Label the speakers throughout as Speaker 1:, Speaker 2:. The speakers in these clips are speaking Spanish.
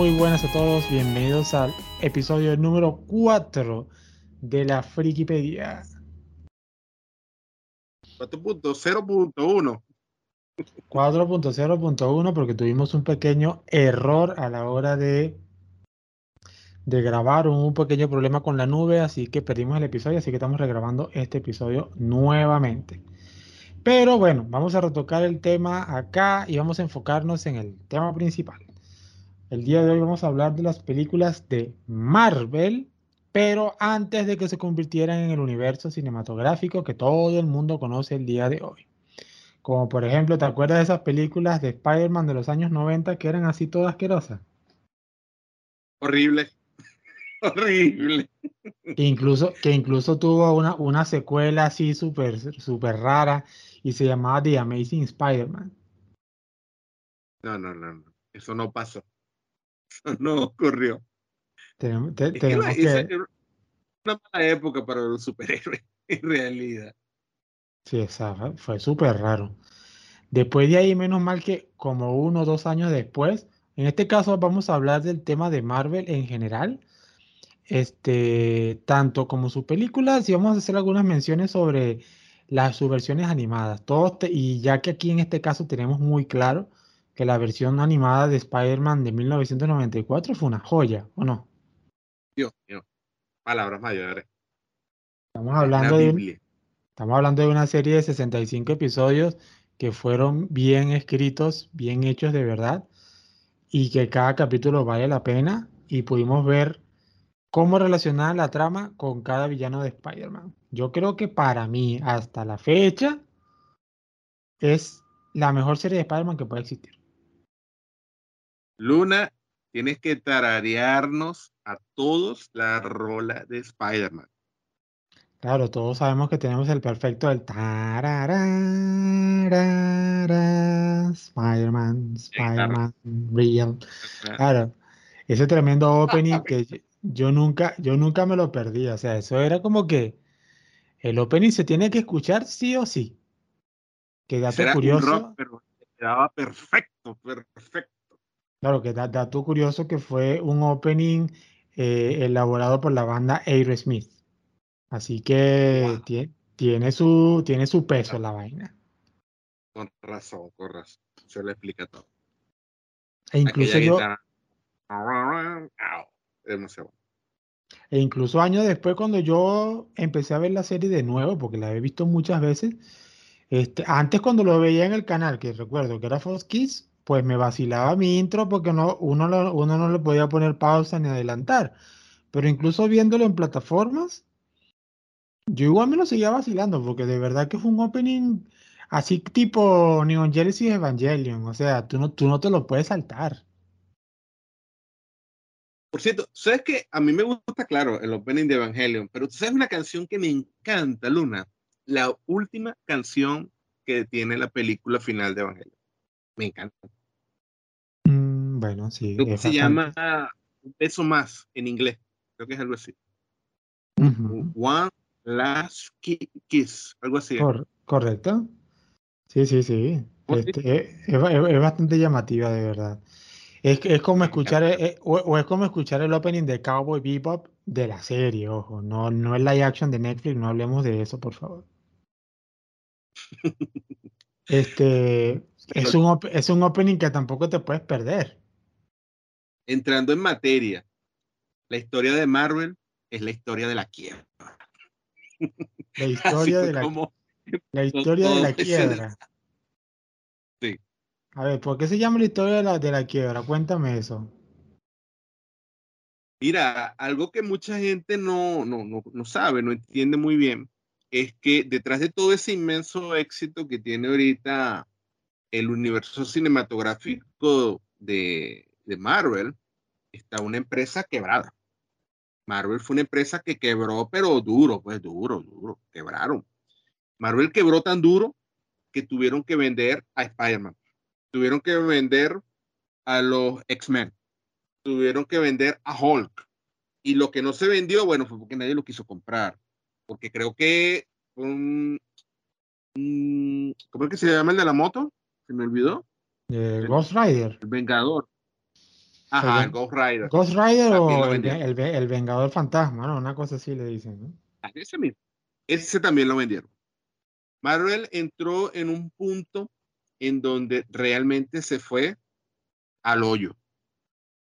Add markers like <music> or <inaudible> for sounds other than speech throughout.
Speaker 1: muy buenas a todos, bienvenidos al episodio número 4 de la Frikipedia.
Speaker 2: 4.0.1.
Speaker 1: 4.0.1 porque tuvimos un pequeño error a la hora de, de grabar, un pequeño problema con la nube, así que perdimos el episodio, así que estamos regrabando este episodio nuevamente. Pero bueno, vamos a retocar el tema acá y vamos a enfocarnos en el tema principal. El día de hoy vamos a hablar de las películas de Marvel, pero antes de que se convirtieran en el universo cinematográfico que todo el mundo conoce el día de hoy. Como por ejemplo, ¿te acuerdas de esas películas de Spider-Man de los años 90 que eran así todas asquerosas?
Speaker 2: Horrible. <laughs> Horrible.
Speaker 1: Que incluso, que incluso tuvo una, una secuela así súper super rara y se llamaba The Amazing Spider-Man.
Speaker 2: No, no, no, no. Eso no pasó. <laughs> no ocurrió.
Speaker 1: Tenemos, te,
Speaker 2: Es
Speaker 1: tenemos que-
Speaker 2: una mala época para los superhéroes, <laughs> en realidad.
Speaker 1: Sí, esa fue- súper raro. Después de ahí, menos mal que como uno o dos años después, en este caso vamos a hablar del tema de Marvel en general, este, tanto como sus películas, y vamos a hacer algunas menciones sobre las sus versiones animadas. Todos te- y ya que aquí en este caso tenemos muy claro que la versión animada de Spider-Man de 1994 fue una joya, ¿o no?
Speaker 2: Dios mío. Palabras mayores.
Speaker 1: Estamos hablando de. Estamos hablando de una serie de 65 episodios que fueron bien escritos, bien hechos de verdad, y que cada capítulo vale la pena, y pudimos ver cómo relacionar la trama con cada villano de Spider-Man. Yo creo que para mí, hasta la fecha, es la mejor serie de Spider-Man que puede existir.
Speaker 2: Luna, tienes que tararearnos a todos la rola de Spider-Man.
Speaker 1: Claro, todos sabemos que tenemos el perfecto del tarararara, Spider-Man, Spider-Man, real. Claro, ese tremendo opening <laughs> que yo- nunca, yo nunca me lo perdí. O sea, eso era como que el opening se tiene que escuchar sí o sí. Que
Speaker 2: Ese
Speaker 1: dato
Speaker 2: era un
Speaker 1: curioso,
Speaker 2: rock, pero quedaba perfecto, perfecto.
Speaker 1: Claro, que da- dato curioso que fue un opening eh, elaborado por la banda Aerosmith. Así que
Speaker 2: Wow.
Speaker 1: tie- tiene su, tiene su peso la vaina.
Speaker 2: Con razón, con razón. Se lo explica todo.
Speaker 1: E incluso yo,
Speaker 2: guitarra.
Speaker 1: E incluso años después, cuando yo empecé a ver la serie de nuevo, porque la he visto muchas veces, este, antes cuando lo veía en el canal, que recuerdo que era Fox Kids, pues me vacilaba mi intro porque no, uno, uno no le podía poner pausa ni adelantar. Pero incluso viéndolo en plataformas, yo igual me lo seguía vacilando, porque de verdad que fue un opening así tipo Neon Genesis Evangelion. O sea, tú no, tú no te lo puedes saltar.
Speaker 2: Por cierto, ¿sabes qué? A mí me gusta, claro, el opening de Evangelion, pero ¿tú sabes una canción que me encanta, Luna? La última canción que tiene la película final de Evangelion. Me encanta.
Speaker 1: Mm, bueno, sí,
Speaker 2: Creo que se
Speaker 1: bastante.
Speaker 2: llama Un beso más en inglés. Creo que es algo así. One Last Ki- Kiss, algo así.
Speaker 1: Cor- correcto. Sí, sí, sí.
Speaker 2: Oye,
Speaker 1: Este, es, es ba- es bastante llamativa, de verdad. Es, es como escuchar, eh, eh, o, o es como escuchar el opening de Cowboy Bebop de la serie, ojo. No, no es live action de Netflix, no hablemos de eso, por favor. <laughs> Este, es un, es un opening que tampoco te puedes perder.
Speaker 2: entrando en materia, la historia de Marvel es la historia de la quiebra.
Speaker 1: La <laughs> historia de la,
Speaker 2: como
Speaker 1: la historia de la quiebra.
Speaker 2: Sí.
Speaker 1: A ver, ¿por qué se llama la historia de la, de la quiebra? Cuéntame eso.
Speaker 2: Mira, algo que mucha gente no, no, no, no sabe, no entiende muy bien, es que detrás de todo ese inmenso éxito que tiene ahorita el universo cinematográfico de, Marvel, está una empresa quebrada. Marvel fue una empresa que quebró, pero duro, pues duro, duro, quebraron. Marvel quebró tan duro que tuvieron que vender a Spider-Man, tuvieron que vender a los X-Men, tuvieron que vender a Hulk. Y lo que no se vendió, bueno, fue porque nadie lo quiso comprar. Porque creo que un, un- ¿cómo es que se llama el de la moto? Se me olvidó.
Speaker 1: Eh,
Speaker 2: El-
Speaker 1: Ghost Rider.
Speaker 2: El Vengador. Ajá, Ghost Rider.
Speaker 1: Ghost Rider o el, el, Vengador Fantasma, ¿no? Una cosa así le dicen, ¿no?
Speaker 2: Ah, ese mismo. Ese también lo vendieron. Marvel entró en un punto en donde realmente se fue al hoyo.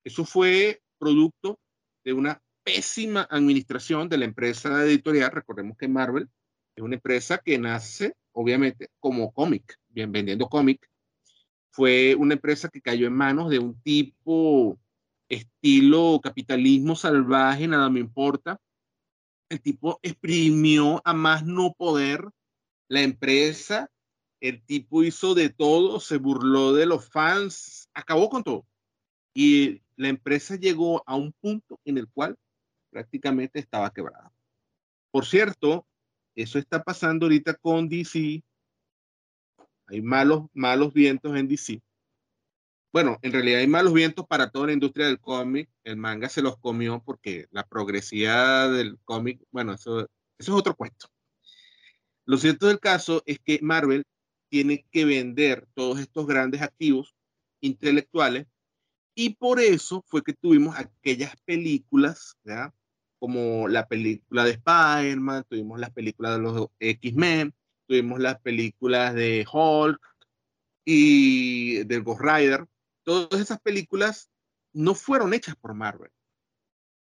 Speaker 2: Eso fue producto de una pésima administración de la empresa editorial. Recordemos que Marvel es una empresa que nace, obviamente, como cómic, bien vendiendo cómic. Fue una empresa que cayó en manos de un tipo estilo capitalismo salvaje, nada me importa. El tipo exprimió a más no poder la empresa, el tipo hizo de todo, se burló de los fans, acabó con todo. Y la empresa llegó a un punto en el cual prácticamente estaba quebrada. Por cierto, eso está pasando ahorita con DC. Hay malos, malos vientos en DC. Bueno, en realidad hay malos vientos para toda la industria del cómic. El manga se los comió porque la progresividad del cómic, bueno, eso, es otro cuento. Lo cierto del caso es que Marvel tiene que vender todos estos grandes activos intelectuales y por eso fue que tuvimos aquellas películas, ¿ya? Como la película de Spider-Man, tuvimos las películas de los X-Men, tuvimos las películas de Hulk y del Ghost Rider. Todas esas películas no fueron hechas por Marvel.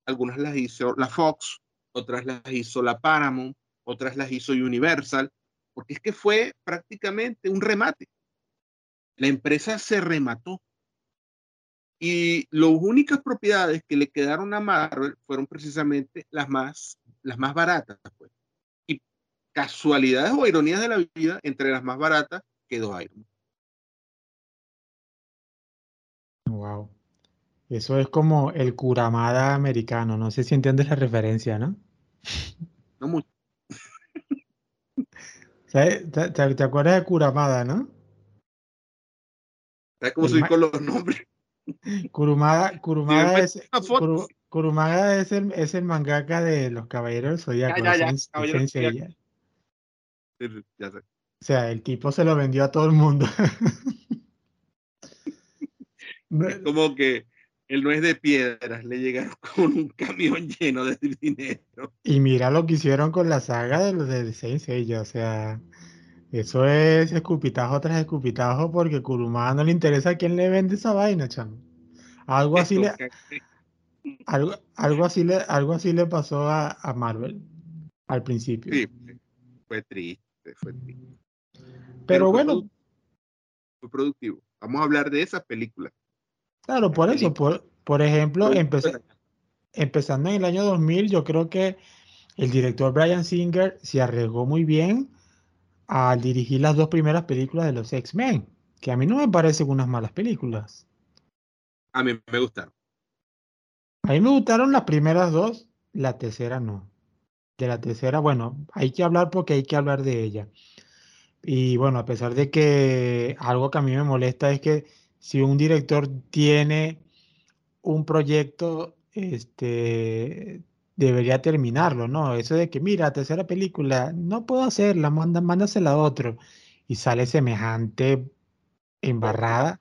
Speaker 2: Algunas las hizo la Fox, otras las hizo la Paramount, otras las hizo Universal, porque es que fue prácticamente un remate. La empresa se remató. Y las únicas propiedades que le quedaron a Marvel fueron precisamente las más, las más baratas. Pues. Y casualidades o ironías de la vida, entre las más baratas quedó Iron
Speaker 1: Wow. Eso es como el Kuramada americano. No sé si entiendes la referencia, ¿no?
Speaker 2: No mucho. <laughs>
Speaker 1: ¿Te, acuerdas de Kuramada, no?
Speaker 2: ¿Sabes cómo soy con los nombres?
Speaker 1: Kurumada, Kurumada, es, Kurumada es, el, es el mangaka de los Caballeros del Ya, ya, ya, ya. O sea, el tipo se lo vendió a todo el mundo. <laughs>
Speaker 2: como que él no es de piedras, le llegaron <laughs> con un camión lleno de dinero.
Speaker 1: Y mira lo que hicieron con la saga de los de Saint Seiya, o sea, eso es escupitajo tras escupitajo porque Kurumada no le interesa a quién le vende esa vaina, chamo. Algo así le <laughs> algo, algo así le algo así le pasó a, a Marvel al principio.
Speaker 2: Sí, fue triste, fue triste.
Speaker 1: Pero, bueno,
Speaker 2: fue productivo. Vamos a hablar de esa película.
Speaker 1: Claro, por eso, por, por ejemplo, empezando en el año 2000, yo creo que el director Brian Singer se arriesgó muy bien al dirigir las dos primeras películas de los X-Men, que a mí no me parecen unas malas películas.
Speaker 2: A mí me gustaron.
Speaker 1: A mí me gustaron las primeras dos, la tercera no. De la tercera, bueno, hay que hablar porque hay que hablar de ella. Y bueno, a pesar de que algo que a mí me molesta es que si un director tiene un proyecto, este, debería terminarlo, ¿no? Eso de que, mira, tercera película, no puedo hacerla, manda, mándasela a otro. Y sale semejante embarrada,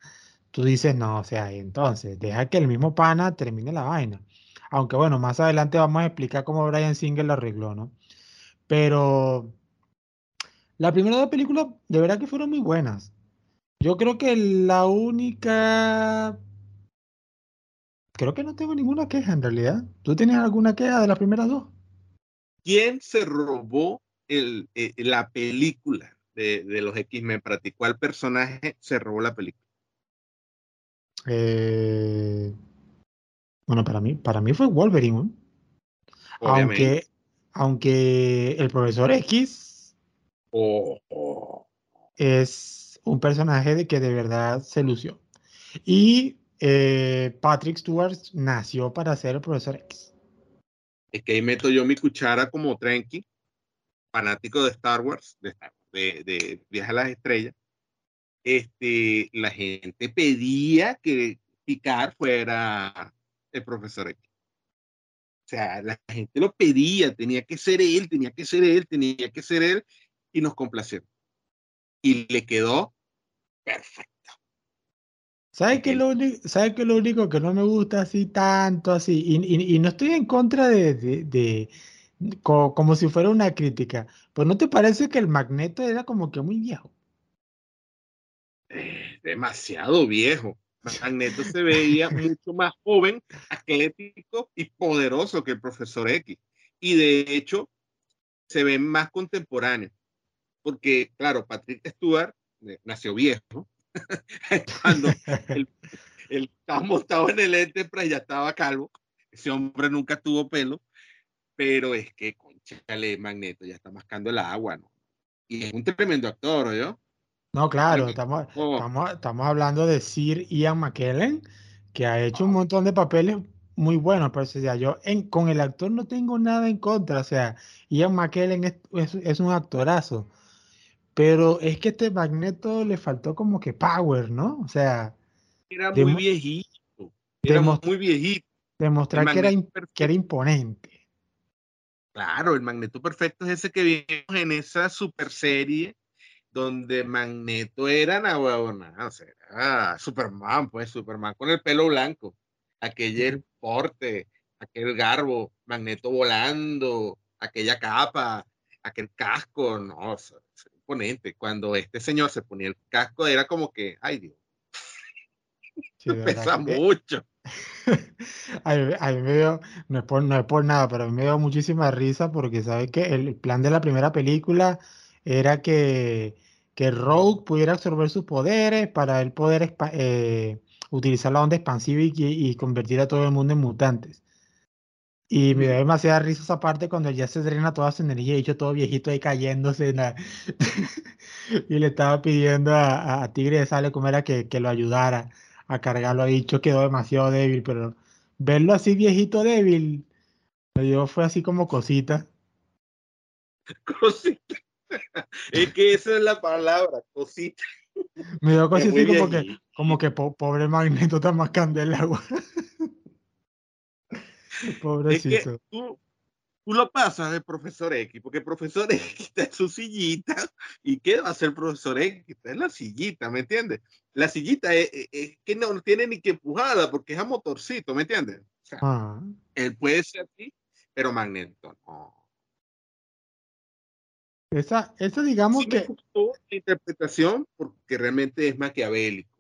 Speaker 1: tú dices, no, o sea, entonces, deja que el mismo pana termine la vaina. Aunque bueno, más adelante vamos a explicar cómo Brian Singer lo arregló, ¿no? Pero la primera dos películas de verdad que fueron muy buenas. Yo creo que la única. Creo que no tengo ninguna queja en realidad. ¿Tú tienes alguna queja de las primeras dos?
Speaker 2: ¿Quién se robó el, eh, la película de, los X-Men? ¿Para ti cuál personaje se robó la película?
Speaker 1: Eh, bueno, para mí, para mí fue Wolverine. Aunque, aunque el profesor X
Speaker 2: oh, oh.
Speaker 1: es un personaje de que de verdad se lució. Y eh, Patrick Stewart nació para ser el profesor X.
Speaker 2: Es que ahí meto yo mi cuchara como Trenky, fanático de Star Wars, de, Viaje a las Estrellas. Este, la gente pedía que Picard fuera el profesor X. O sea, la gente lo pedía, tenía que ser él, tenía que ser él, tenía que ser él, y nos complacieron y le quedó perfecto.
Speaker 1: ¿Sabes qué, lo único, ¿Sabe que lo único que no me gusta así tanto así? Y, no estoy en contra de, como, si fuera una crítica. Pues ¿no te parece que el Magneto era como que muy viejo?
Speaker 2: Eh, demasiado viejo. Magneto se veía mucho más joven, atlético y poderoso que el profesor X. Y de hecho, se ve más contemporáneo. Porque, claro, Patrick Stewart eh, nació viejo, <laughs> Cuando <laughs> él, estaba montado en el Enterprise ya estaba calvo. Ese hombre nunca tuvo pelo, pero es que, conchale, Magneto ya está mascando el agua, ¿no? Y es un tremendo actor, ¿yo?
Speaker 1: No, claro, estamos, estamos, estamos, hablando de Sir Ian McKellen, que ha hecho un montón de papeles muy buenos, pero o yo en, con el actor no tengo nada en contra, o sea, Ian McKellen es, es un actorazo, pero es que este Magneto le faltó como que power, ¿no? O sea.
Speaker 2: Era muy viejito. Era muy viejito.
Speaker 1: Demostrar que era, que era imponente.
Speaker 2: Claro, el Magneto perfecto es ese que vimos en esa super serie donde Magneto era nada, o sea, Superman, pues Superman con el pelo blanco, aquel porte, aquel garbo, Magneto volando, aquella capa, aquel casco, no, o sea, cuando este señor se ponía el casco, era como que, ay Dios, <laughs> <laughs> pesa mucho.
Speaker 1: a, mí, me dio, no es, por, no es por nada, pero a mí me dio muchísima risa porque sabes que el plan de la primera película era que, que Rogue pudiera absorber sus poderes para él poder eh, utilizar la onda expansiva y, y, convertir a todo el mundo en mutantes. Y me da demasiada risa esa parte cuando ya se drena toda su energía y yo todo viejito ahí cayéndose. <laughs> y le estaba pidiendo a, Tigre de Sale como era que, lo ayudara a cargarlo ahí. Yo quedó demasiado débil, pero verlo así viejito débil, me dio fue así como cosita. <laughs>
Speaker 2: Cosita. Es que esa es la palabra, cosita.
Speaker 1: Me dio cosita así como que, como que pobre Magneto está más candela agua. <laughs> Pobrecito. <laughs>
Speaker 2: Es que tú, tú, lo pasas de profesor X, porque profesor <laughs> X está en su sillita. ¿Y qué va a hacer profesor X? Está en la sillita, ¿me entiendes? La sillita es, que no tiene ni que empujarla porque es a motorcito, ¿me entiendes? O sea, ah. Él puede ser así, pero Magneto no.
Speaker 1: Esa, esa digamos que.
Speaker 2: la interpretación porque realmente es maquiavélico.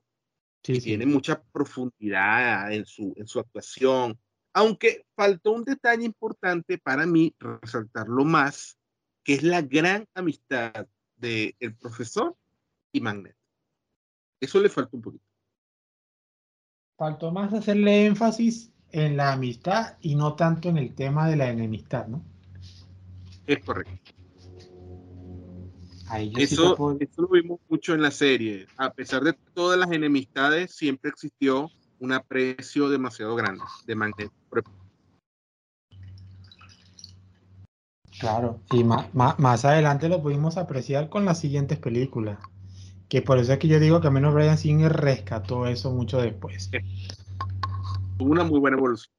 Speaker 2: Sí, Tiene mucha profundidad en su, en su actuación aunque faltó un detalle importante para mí resaltarlo más, que es la gran amistad del el profesor y Magneto. Eso le faltó un poquito.
Speaker 1: Faltó más hacerle énfasis en la amistad y no tanto en el tema de la enemistad, ¿no?
Speaker 2: Es correcto. eso, eso lo vimos mucho en la serie. A pesar de todas las enemistades, siempre existió un aprecio demasiado grande de Magneto.
Speaker 1: Claro, y más, más, adelante lo pudimos apreciar con las siguientes películas. Que por eso es que yo digo que al menos Brian Singer rescató eso mucho después.
Speaker 2: Tuvo una muy buena evolución.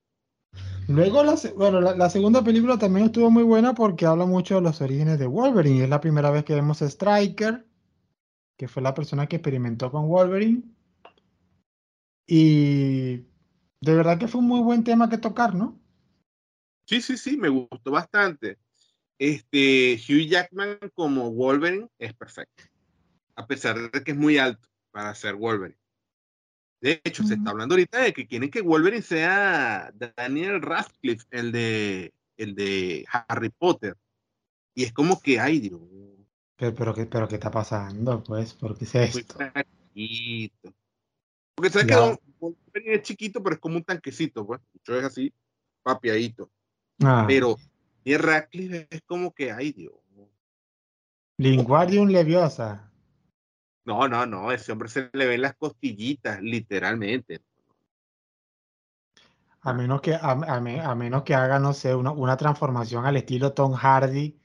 Speaker 1: Luego, la, bueno, la, segunda película también estuvo muy buena porque habla mucho de los orígenes de Wolverine. Es la primera vez que vemos a Striker, que fue la persona que experimentó con Wolverine. Y de verdad que fue un muy buen tema que tocar, ¿no?
Speaker 2: Sí, sí, sí, me gustó bastante. Este, Hugh Jackman como Wolverine es perfecto, a pesar de que es muy alto para ser Wolverine. De hecho, se está hablando ahorita de que quieren que Wolverine sea Daniel Radcliffe, el de, el de Harry Potter. Y es como que, ay Dios.
Speaker 1: Pero, pero, ¿qué, pero ¿qué está pasando? Pues, ¿por qué es esto?
Speaker 2: Porque sabes que Wolverine es chiquito, pero es como un tanquecito, pues. Mucho es así, papiadito. Ah. Pero y Radcliffe es como que, ay Dios.
Speaker 1: Linguarium leviosa.
Speaker 2: No, no, no, ese hombre se le ven las costillitas, literalmente.
Speaker 1: A menos que, a, menos que haga, no sé, una, una, transformación al estilo Tom Hardy,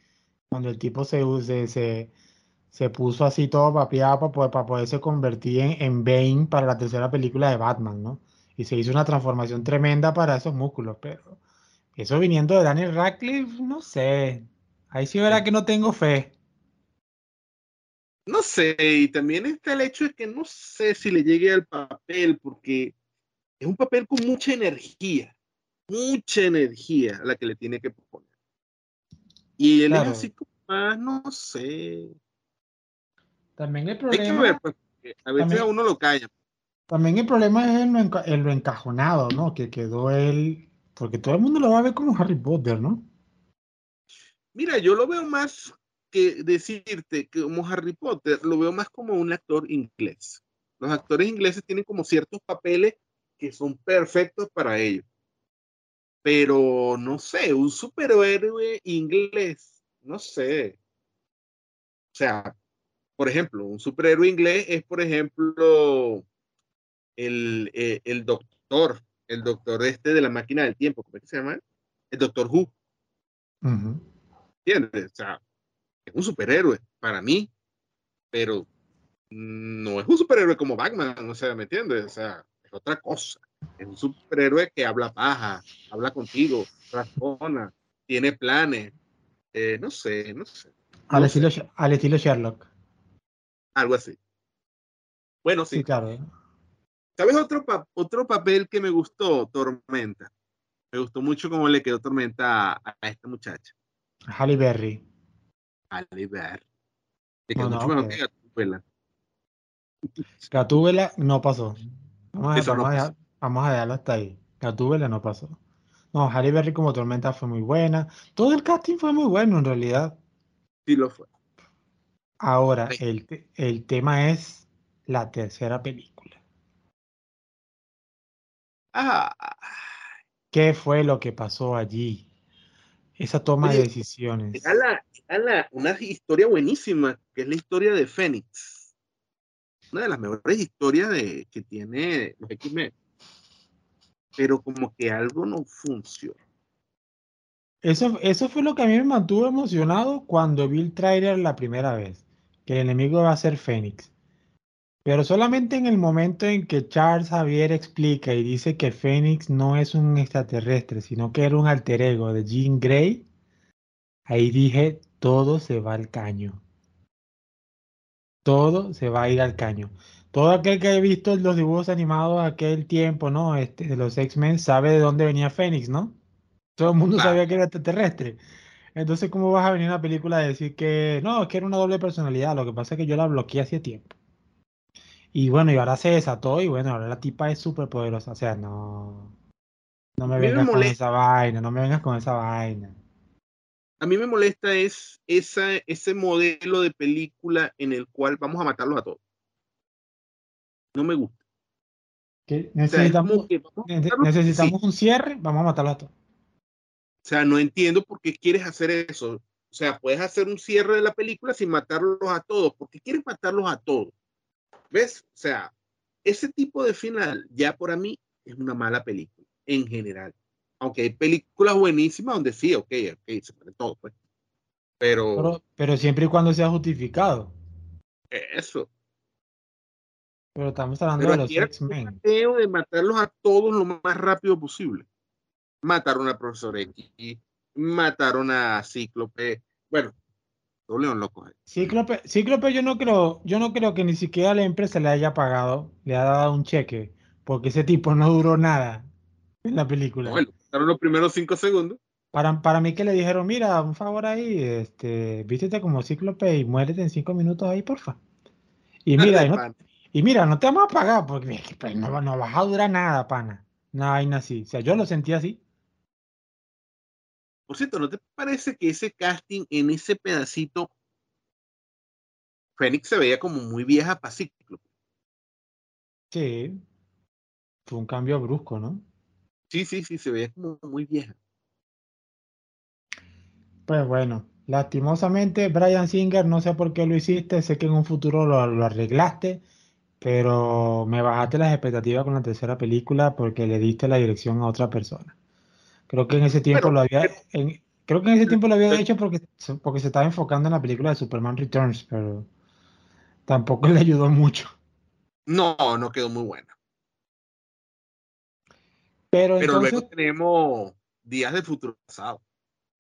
Speaker 1: cuando el tipo se, se, se, puso así todo papiado para, poder, para poderse convertir en, en Bane para la tercera película de Batman, ¿no? Y se hizo una transformación tremenda para esos músculos, pero eso viniendo de Daniel Radcliffe, no sé. Ahí sí verá que no tengo fe.
Speaker 2: no sé, y también está el hecho de que no sé si le llegue al papel, porque es un papel con mucha energía, mucha energía a la que le tiene que poner. Y él es así como más, no sé.
Speaker 1: También el problema.
Speaker 2: Pues, a veces a uno lo calla.
Speaker 1: También el problema es en lo, encajonado, ¿no? Que quedó él. Porque todo el mundo lo va a ver como Harry Potter, ¿no?
Speaker 2: Mira, yo lo veo más que decirte que como Harry Potter, lo veo más como un actor inglés. Los actores ingleses tienen como ciertos papeles que son perfectos para ellos. Pero no sé, un superhéroe inglés, no sé. O sea, por ejemplo, un superhéroe inglés es, por ejemplo, el, eh, el doctor, el doctor este de la máquina del tiempo, ¿cómo es que se llama? El doctor Who. ¿Entiendes? O sea, es un superhéroe para mí, pero no es un superhéroe como Batman, o sea, ¿me entiendes? O sea, es otra cosa. Es un superhéroe que habla paja, habla contigo, razona, tiene planes. Eh, no sé, no sé.
Speaker 1: al, estilo, al estilo Sherlock.
Speaker 2: Algo así. Bueno, sí.
Speaker 1: claro.
Speaker 2: ¿Sabes otro, otro papel que me gustó? Tormenta. Me gustó mucho cómo le quedó Tormenta a, esta muchacha.
Speaker 1: Halle Berry.
Speaker 2: Halle Berry. Le quedó mucho mejor que Gatúbela.
Speaker 1: Gatúbela no pasó. Vamos a, vamos, a dejarlo hasta ahí. Gatúbela no pasó. No, Halle Berry como Tormenta fue muy buena. Todo el casting fue muy bueno en realidad.
Speaker 2: Sí lo fue.
Speaker 1: Ahora, el, el tema es la tercera película.
Speaker 2: Ah.
Speaker 1: ¿Qué fue lo que pasó allí? Esa toma de decisiones.
Speaker 2: una historia buenísima, que es la historia de Fénix. Una de las mejores historias de, que tiene los X-Men. Pero como que algo no funciona.
Speaker 1: Eso, eso fue lo que a mí me mantuvo emocionado cuando vi el trailer la primera vez que el enemigo va a ser Fénix. Pero solamente en el momento en que Charles Javier explica y dice que Fénix no es un extraterrestre, sino que era un alter ego de Jean Grey, ahí dije, todo se va al caño. Todo se va a ir al caño. Todo aquel que haya visto los dibujos animados de aquel tiempo, ¿no? Este, de los X-Men, sabe de dónde venía Fénix, ¿no? Todo el mundo sabía que era extraterrestre. Entonces, ¿cómo vas a venir a una película a decir que no, es que era una doble personalidad? Lo que pasa es que yo la bloqueé hace tiempo. Y bueno, y ahora se desató y bueno, ahora la tipa es súper poderosa. O sea, no. No me vengas con esa vaina, no me vengas con esa vaina.
Speaker 2: A mí me molesta es esa, ese modelo de película en el cual vamos a matarlos a todos. No me gusta.
Speaker 1: necesitamos, necesitamos un cierre, vamos a matarlos a todos.
Speaker 2: O sea, no entiendo por qué quieres hacer eso. O sea, puedes hacer un cierre de la película sin matarlos a todos. ¿Por qué quieres matarlos a todos? ¿Ves? O sea, ese tipo de final ya por a mí es una mala película en general. Aunque hay películas buenísimas donde sí, ok, ok, se puede todo, pues. Pero,
Speaker 1: pero, siempre y cuando sea justificado.
Speaker 2: Eso.
Speaker 1: Pero estamos hablando de los X-Men.
Speaker 2: de matarlos a todos lo más rápido posible mataron a Profesor X, mataron a Cíclope. Bueno, todo león loco.
Speaker 1: Cíclope, Cíclope yo no creo, yo no creo que ni siquiera la empresa le haya pagado, le ha dado un cheque, porque ese tipo no duró nada en la película.
Speaker 2: Bueno, mataron los primeros cinco segundos.
Speaker 1: Para, para mí que le dijeron, mira, un favor ahí, este, vístete como Cíclope y muérete en cinco minutos ahí, porfa. Y mira, y, no, y mira, no te vamos a pagar porque <laughs> pues, no, no vas a durar nada, pana. Una vaina así. O sea, yo lo sentí así.
Speaker 2: Por cierto, ¿no te parece que ese casting en ese pedacito, Fénix se veía como muy vieja para
Speaker 1: Sí. Fue un cambio brusco, ¿no?
Speaker 2: Sí, sí, sí, se veía como muy vieja.
Speaker 1: Pues bueno, lastimosamente, Brian Singer, no sé por qué lo hiciste, sé que en un futuro lo, lo arreglaste, pero me bajaste las expectativas con la tercera película porque le diste la dirección a otra persona. Creo que en ese tiempo lo había, creo que en ese tiempo lo había hecho porque, porque se estaba enfocando en la película de Superman Returns, pero tampoco le ayudó mucho.
Speaker 2: No, no quedó muy buena.
Speaker 1: Pero,
Speaker 2: luego tenemos Días del Futuro Pasado.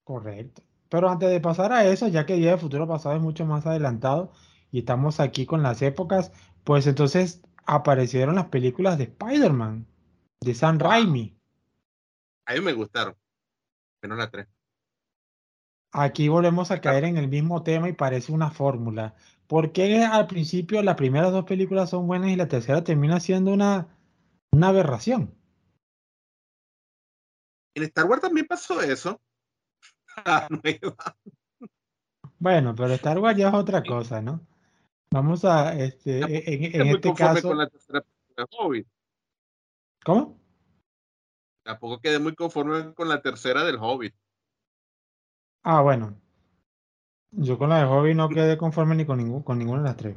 Speaker 1: Correcto. Pero antes de pasar a eso, ya que Días del Futuro Pasado es mucho más adelantado, y estamos aquí con las épocas, pues entonces aparecieron las películas de Spider-Man, de Sam Raimi.
Speaker 2: A mí me gustaron, no la tres.
Speaker 1: Aquí volvemos a caer en el mismo tema y parece una fórmula. ¿Por qué al principio las primeras dos películas son buenas y la tercera termina siendo una, una aberración?
Speaker 2: En Star Wars también pasó eso. <laughs>
Speaker 1: bueno, pero Star Wars ya es otra cosa, ¿no? Vamos a, este, en, en este caso. Con la tercera Hobbit. ¿Cómo?
Speaker 2: Tampoco quedé muy conforme con la tercera del Hobbit.
Speaker 1: Ah, bueno. Yo con la de Hobbit no quedé conforme ni con, ningún, con ninguna de las tres.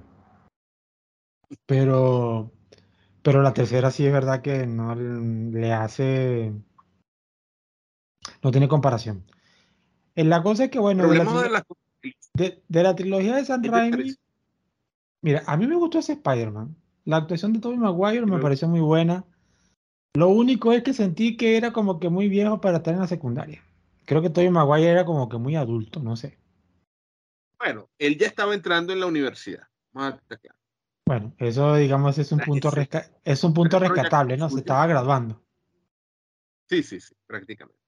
Speaker 1: Pero, pero la tercera sí es verdad que no le hace. No tiene comparación. En la cosa es que, bueno, de la, de, la, trilogía de San Raimi, mira, a mí me gustó ese Spider-Man. La actuación de Tobey Maguire me pareció muy buena. Lo único es que sentí que era como que muy viejo para estar en la secundaria. Creo que Tobey Maguire era como que muy adulto, no sé.
Speaker 2: Bueno, él ya estaba entrando en la universidad.
Speaker 1: Bueno, eso digamos es un punto es un punto rescatable, ¿no? Se estaba graduando.
Speaker 2: Sí, sí, sí, prácticamente.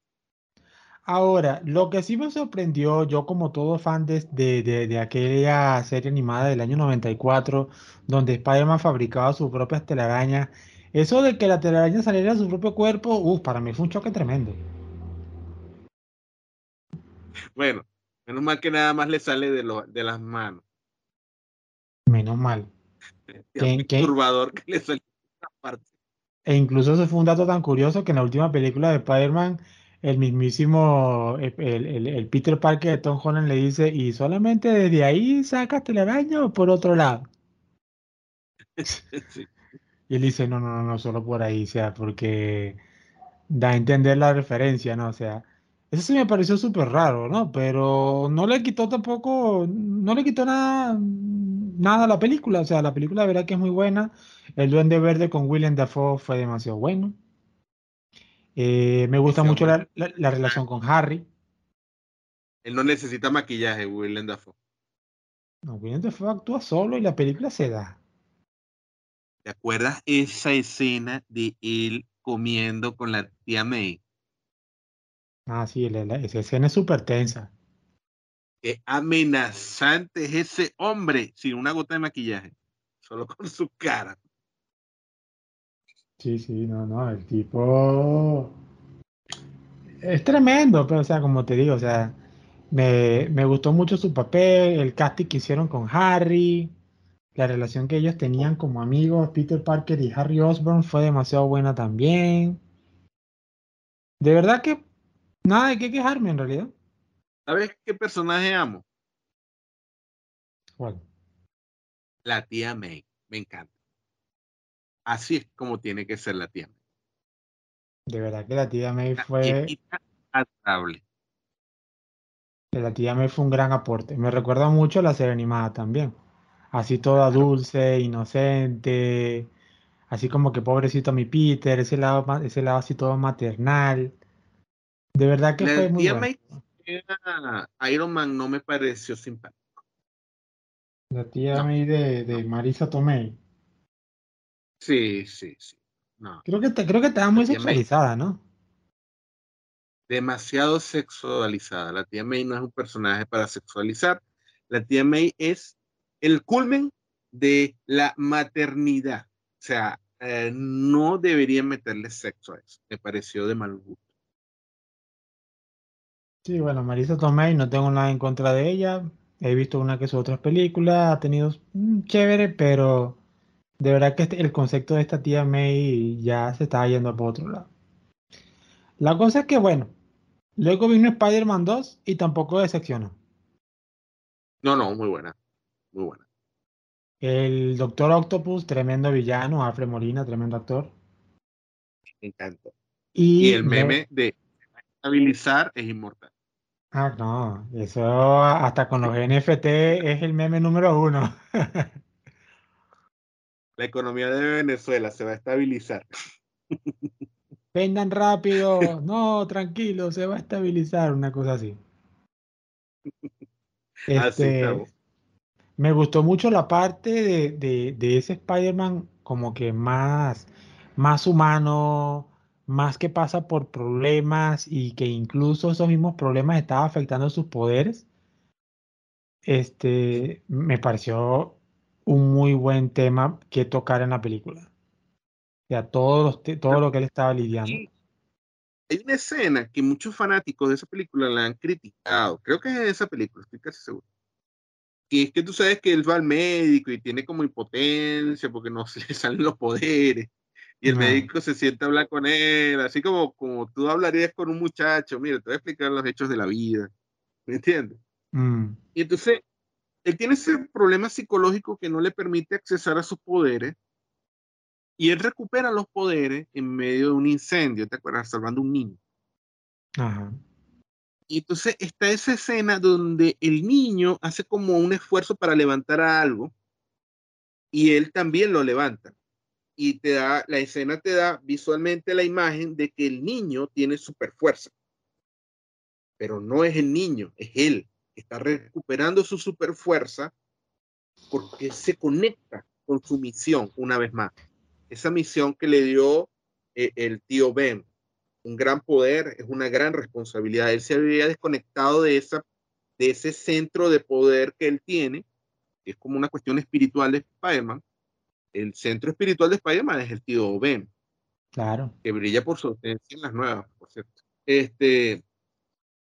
Speaker 1: Ahora, lo que sí me sorprendió, yo como todo fan de, de, aquella serie animada del año 94, donde Spider-Man fabricaba sus propias telarañas, eso de que la telaraña saliera de su propio cuerpo, uff, para mí fue un choque tremendo.
Speaker 2: Bueno, menos mal que nada más le sale de, lo, de las manos.
Speaker 1: Menos mal. <laughs>
Speaker 2: Que, turbador que le sale
Speaker 1: parte. E incluso eso fue un dato tan curioso que en la última película de Spider-Man el mismísimo, el, Peter Parker de Tom Holland le dice, ¿y solamente desde ahí sacas telaraña o por otro lado? <laughs> Y él dice, no, no, no, no, solo por ahí, o sea, porque da a entender la referencia, ¿no? O sea, eso sí me pareció súper raro, ¿no? Pero no le quitó tampoco, no le quitó nada, nada a la película, o sea, la película de verdad que es muy buena. El Duende Verde con William Dafoe fue demasiado bueno. Eh, me gusta mucho la, relación con Harry.
Speaker 2: Él no necesita maquillaje, Willem Dafoe.
Speaker 1: No, Willem Dafoe actúa solo y la película se da.
Speaker 2: ¿Te acuerdas esa escena de él comiendo con la tía May?
Speaker 1: Ah, sí, esa escena es súper tensa.
Speaker 2: Qué amenazante es ese hombre sin una gota de maquillaje, solo con su cara.
Speaker 1: Sí, sí, no, no, el tipo es tremendo, pero o sea, como te digo, o sea, me, gustó mucho su papel, el casting que hicieron con Harry, la relación que ellos tenían como amigos, Peter Parker y Harry Osborn fue demasiado buena también. De verdad que nada de qué quejarme en realidad.
Speaker 2: ¿Sabes qué personaje amo?
Speaker 1: ¿Cuál?
Speaker 2: La tía May, me encanta. Así es como tiene que ser la tía May.
Speaker 1: De verdad que la tía May fue. Adorable. La tía May fue un gran aporte. Me recuerda mucho a la serie animada también. Así toda dulce, inocente. Así como que pobrecito mi Peter, ese lado, ese lado así todo maternal. De verdad que fue muy tía May
Speaker 2: Iron Man no me pareció simpático.
Speaker 1: La tía May de, de Marisa Tomei.
Speaker 2: Sí, sí, sí. No.
Speaker 1: Creo que, creo que estaba muy sexualizada, ¿no?
Speaker 2: Demasiado sexualizada. La tía May no es un personaje para sexualizar. La tía May es el culmen de la maternidad. O sea, eh, no deberían meterle sexo a eso. Me pareció de mal gusto.
Speaker 1: Sí, bueno, Marisa Tomei, no tengo nada en contra de ella. He visto una que su otras películas, ha tenido mm, chévere, pero de verdad que este, el concepto de esta tía May ya se estaba yendo por otro lado. La cosa es que, bueno, luego vino Spider-Man 2 y tampoco decepcionó.
Speaker 2: No, no, muy buena. Muy buena.
Speaker 1: El Doctor Octopus, tremendo villano, Alfred Molina, tremendo actor.
Speaker 2: Me encanta. Y, el meme de estabilizar es inmortal.
Speaker 1: Ah, no, eso hasta con los NFT es el meme número uno. <laughs>
Speaker 2: La economía de Venezuela se va a estabilizar. <laughs>
Speaker 1: Vendan rápido, no, tranquilo, se va a estabilizar, una cosa así. <laughs> Este, Me gustó mucho la parte de, de, ese Spider-Man como que más, más humano, más que pasa por problemas y que incluso esos mismos problemas estaban afectando sus poderes. Este, me pareció un muy buen tema que tocar en la película. O sea, todo, todo lo que él estaba lidiando.
Speaker 2: Hay una escena que muchos fanáticos de esa película la han criticado. Creo que es esa película, estoy casi seguro. Y es que tú sabes que él va al médico y tiene como impotencia porque no <laughs> se le salen los poderes. Y el médico se sienta a hablar con él, así como, como tú hablarías con un muchacho. Mira, te voy a explicar los hechos de la vida. ¿Me entiendes?
Speaker 1: Mm.
Speaker 2: Y entonces, él tiene ese problema psicológico que no le permite accesar a sus poderes. Y él recupera los poderes en medio de un incendio, ¿te acuerdas? Salvando a un niño.
Speaker 1: Ajá.
Speaker 2: Y entonces está esa escena donde el niño hace como un esfuerzo para levantar algo y él también lo levanta. Y te da, la escena te da visualmente la imagen de que el niño tiene super fuerza. Pero no es el niño, es él que está recuperando su super fuerza porque se conecta con su misión una vez más. Esa misión que le dio eh, el tío Ben, un gran poder, es una gran responsabilidad. Él se había desconectado de, esa, de ese centro de poder que él tiene, que es como una cuestión espiritual de Spider-Man. El centro espiritual de Spider-Man es el tío Ben.
Speaker 1: Claro.
Speaker 2: Que brilla por su ausencia en las nuevas, por cierto. Este,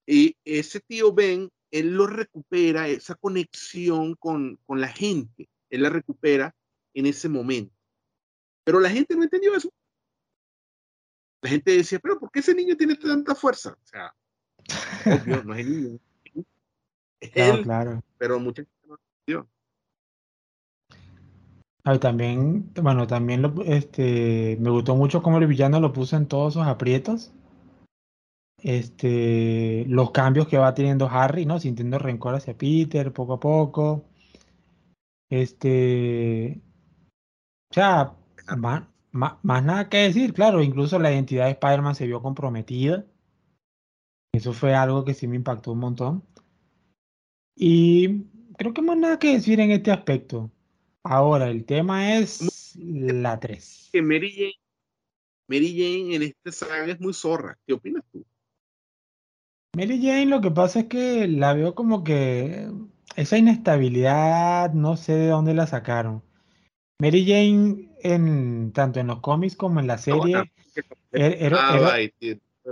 Speaker 2: y ese tío Ben, él lo recupera, esa conexión con, con la gente, él la recupera en ese momento. Pero la gente no entendió eso la gente decía, pero ¿por qué ese niño tiene tanta fuerza? O sea, obvio, no es el niño. Es
Speaker 1: Claro,
Speaker 2: él,
Speaker 1: claro.
Speaker 2: pero mucha gente no entendió.
Speaker 1: Ah, y también, bueno, también lo, este, me gustó mucho cómo el villano lo puso en todos sus aprietos. Este, los cambios que va teniendo Harry, ¿no? Sintiendo rencor hacia Peter poco a poco. Este, o sea, más, más, más nada que decir, claro, incluso la identidad de Spider-Man se vio comprometida. Eso fue algo que sí me impactó un montón. Y creo que más nada que decir en este aspecto. Ahora, el tema es la 3.
Speaker 2: Que Mary Jane, Mary Jane en esta saga es muy zorra. ¿Qué opinas tú?
Speaker 1: Mary Jane lo que pasa es que la veo como que esa inestabilidad, no sé de dónde la sacaron. Mary Jane, en, tanto en los cómics como en la serie, er- era,
Speaker 2: Ah,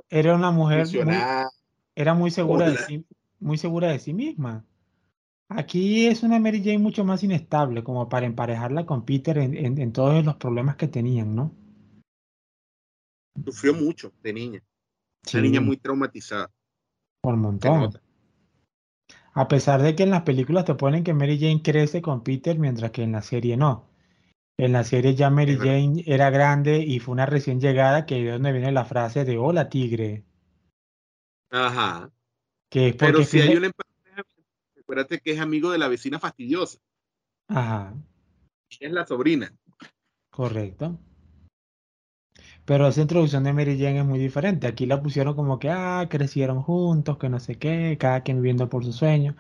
Speaker 1: era- una mujer muy, era muy segura de sí, muy segura de sí misma. Aquí es una Mary Jane mucho más inestable, como para emparejarla con Peter en, en- en todos los problemas que tenían, ¿no?
Speaker 2: Sufrió mucho de niña.
Speaker 1: Sí,
Speaker 2: Una niña muy traumatizada.
Speaker 1: por montón. A pesar de que en las películas te ponen que Mary Jane crece con Peter, mientras que en la serie no. En la serie ya Mary. Jane era grande y fue una recién llegada, que es de donde viene la frase de Hola tigre,
Speaker 2: Ajá.
Speaker 1: que es
Speaker 2: Pero si hay una empareja, acuérdate que es amigo de la vecina fastidiosa.
Speaker 1: Ajá,
Speaker 2: Ella es la sobrina.
Speaker 1: correcto. Pero esa introducción de Mary Jane es muy diferente. Aquí la pusieron como que, ah, crecieron juntos, que no sé qué, cada quien viviendo por su sueño.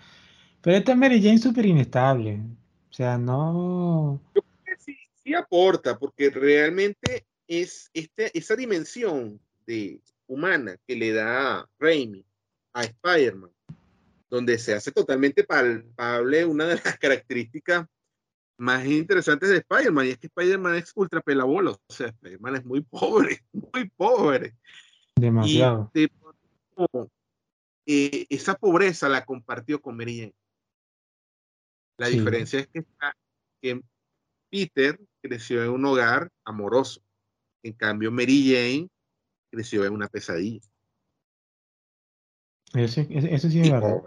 Speaker 1: Pero esta Mary Jane súper inestable. O sea, no...
Speaker 2: sí aporta, porque realmente es este, esa dimensión de humana que le da Raimi a Spider-Man, donde se hace totalmente palpable una de las <laughs> características más interesantes de Spider-Man, y es que Spider-Man es ultra pelabola, o sea, Spider-Man es muy pobre, <laughs> muy pobre.
Speaker 1: Demasiado.
Speaker 2: de pronto, eh, esa pobreza la compartió con Mary Jane. La
Speaker 1: Sí.
Speaker 2: diferencia es que, está- que Peter creció en un hogar amoroso. En cambio, Mary Jane creció en una pesadilla.
Speaker 1: Eso, eso- sí es verdad.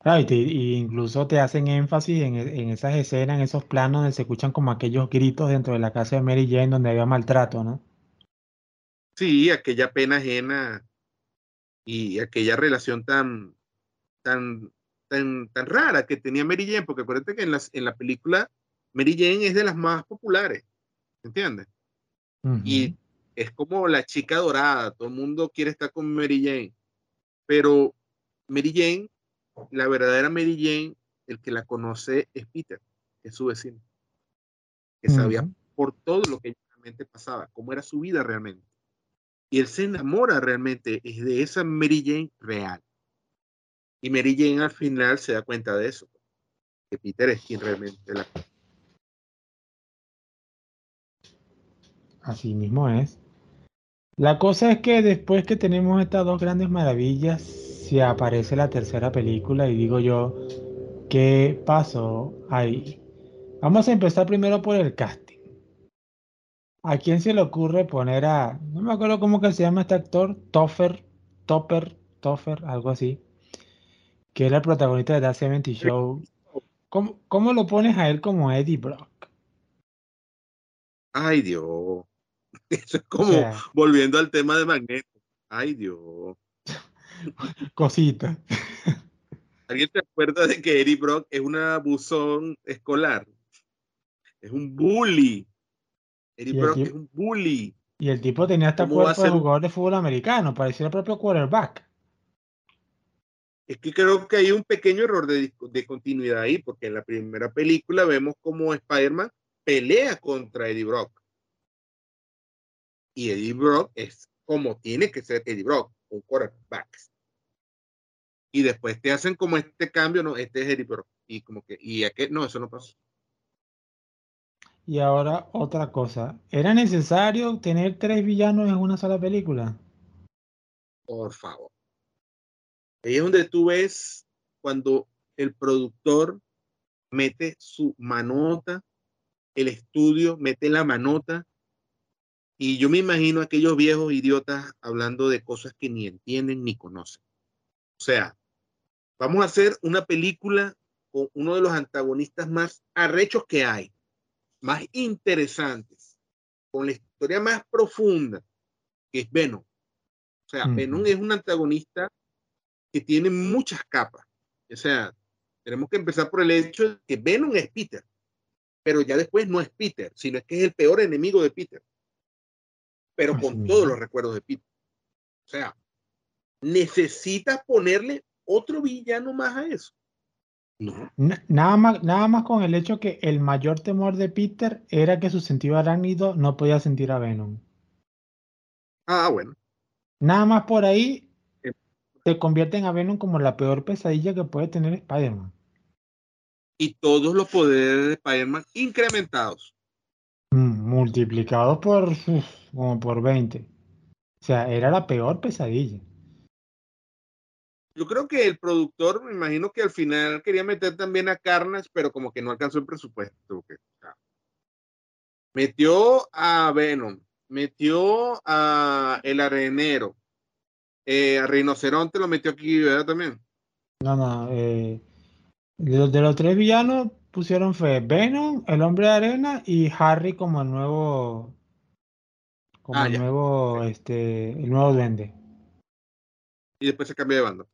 Speaker 1: Claro, y, te- y incluso te hacen énfasis en, en esas escenas, en esos planos donde se escuchan como aquellos gritos dentro de la casa de Mary Jane donde había maltrato, ¿no?
Speaker 2: Sí, aquella pena ajena y aquella relación tan, tan, tan, tan rara que tenía Mary Jane, porque acuérdate que en, las, en la película Mary Jane es de las más populares, ¿entiendes? Y es como la chica dorada, todo el mundo quiere estar con Mary Jane, pero Mary Jane, la verdadera Mary Jane, el que la conoce es Peter, que es su vecino, que sabía por todo lo que realmente pasaba, cómo era su vida realmente. Y él se enamora realmente es de esa Mary Jane real. Y Mary Jane al final se da cuenta de eso, que Peter es quien realmente la
Speaker 1: Así mismo es. La cosa es que después que tenemos estas dos grandes maravillas, se aparece la tercera película y digo yo, ¿qué pasó ahí? Vamos a empezar primero por el casting. ¿A quién se le ocurre poner a, no me acuerdo cómo que se llama este actor, Toffer, Topper, Toffer, algo así, que era el protagonista de The 70 Show? ¿Cómo, ¿Cómo lo pones a él como Eddie Brock?
Speaker 2: Ay, Dios. <laughs> Eso es como volviendo al tema de Magneto. Ay, Dios. <laughs>
Speaker 1: Cosita. <laughs>
Speaker 2: ¿Alguien te acuerda de que Eddie Brock es una buzón escolar? Es un bully. Eddie Brock es un bully.
Speaker 1: Y el tipo tenía hasta cuerpo de jugador de fútbol americano, parecía el propio quarterback.
Speaker 2: Es que creo que hay un pequeño error de, de continuidad ahí, porque en la primera película vemos como Spider-Man pelea contra Eddie Brock y Eddie Brock es como tiene que ser Eddie Brock, un quarterback. Y después te hacen como este cambio, no, este es Eddie Brock. Y como que, y qué? no, eso no pasó.
Speaker 1: Y ahora otra cosa, ¿era necesario tener tres villanos en una sola película?
Speaker 2: Por favor. Ahí es donde tú ves cuando el productor mete su manota, el estudio mete la manota y yo me imagino a aquellos viejos idiotas hablando de cosas que ni entienden ni conocen. O sea, vamos a hacer una película con uno de los antagonistas más arrechos que hay, más interesantes, con la historia más profunda, que es Venom. O sea, Venom es un antagonista que tiene muchas capas. O sea, tenemos que empezar por el hecho de que Venom es Peter, pero ya después no es Peter, sino es que es el peor enemigo de Peter pero con todos los recuerdos de Peter. O sea, necesitas ponerle otro villano más a eso.
Speaker 1: No. Nada más, nada más con el hecho que el mayor temor de Peter era que su sentido arácnido no podía sentir a Venom.
Speaker 2: Ah, bueno.
Speaker 1: Nada más por ahí eh. te convierten a Venom como la peor pesadilla que puede tener Spider-Man.
Speaker 2: Y todos los poderes de Spider-Man incrementados.
Speaker 1: Mm, multiplicados por como por 20. O sea, era la peor pesadilla.
Speaker 2: Yo creo que el productor, me imagino que al final quería meter también a Carnage, pero como que no alcanzó el presupuesto. metió a Venom, metió a El Arenero, eh, a Rinoceronte lo metió aquí, ¿verdad? También.
Speaker 1: No, no. Eh, de, los tres villanos pusieron fue Venom, el hombre de arena y Harry como el nuevo como ah, el nuevo, este, el nuevo duende.
Speaker 2: Y después se cambia de bando.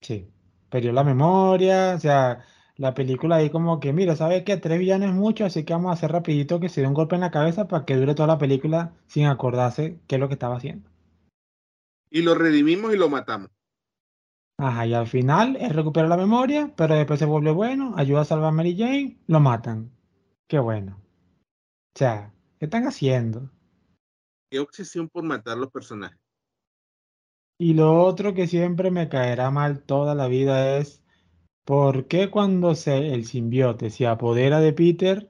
Speaker 1: Sí. Perdió la memoria, o sea, la película ahí como que, mira, ¿sabes qué? Tres villanos es mucho, así que vamos a hacer rapidito que se dé un golpe en la cabeza para que dure toda la película sin acordarse qué es lo que estaba haciendo.
Speaker 2: Y lo redimimos y lo matamos.
Speaker 1: Ajá, y al final él recupera la memoria, pero después se vuelve bueno, ayuda a salvar a Mary Jane, lo matan. Qué bueno. O sea, ¿qué están haciendo?
Speaker 2: qué obsesión por matar los personajes.
Speaker 1: Y lo otro que siempre me caerá mal toda la vida es por qué cuando se, el simbiote se apodera de Peter,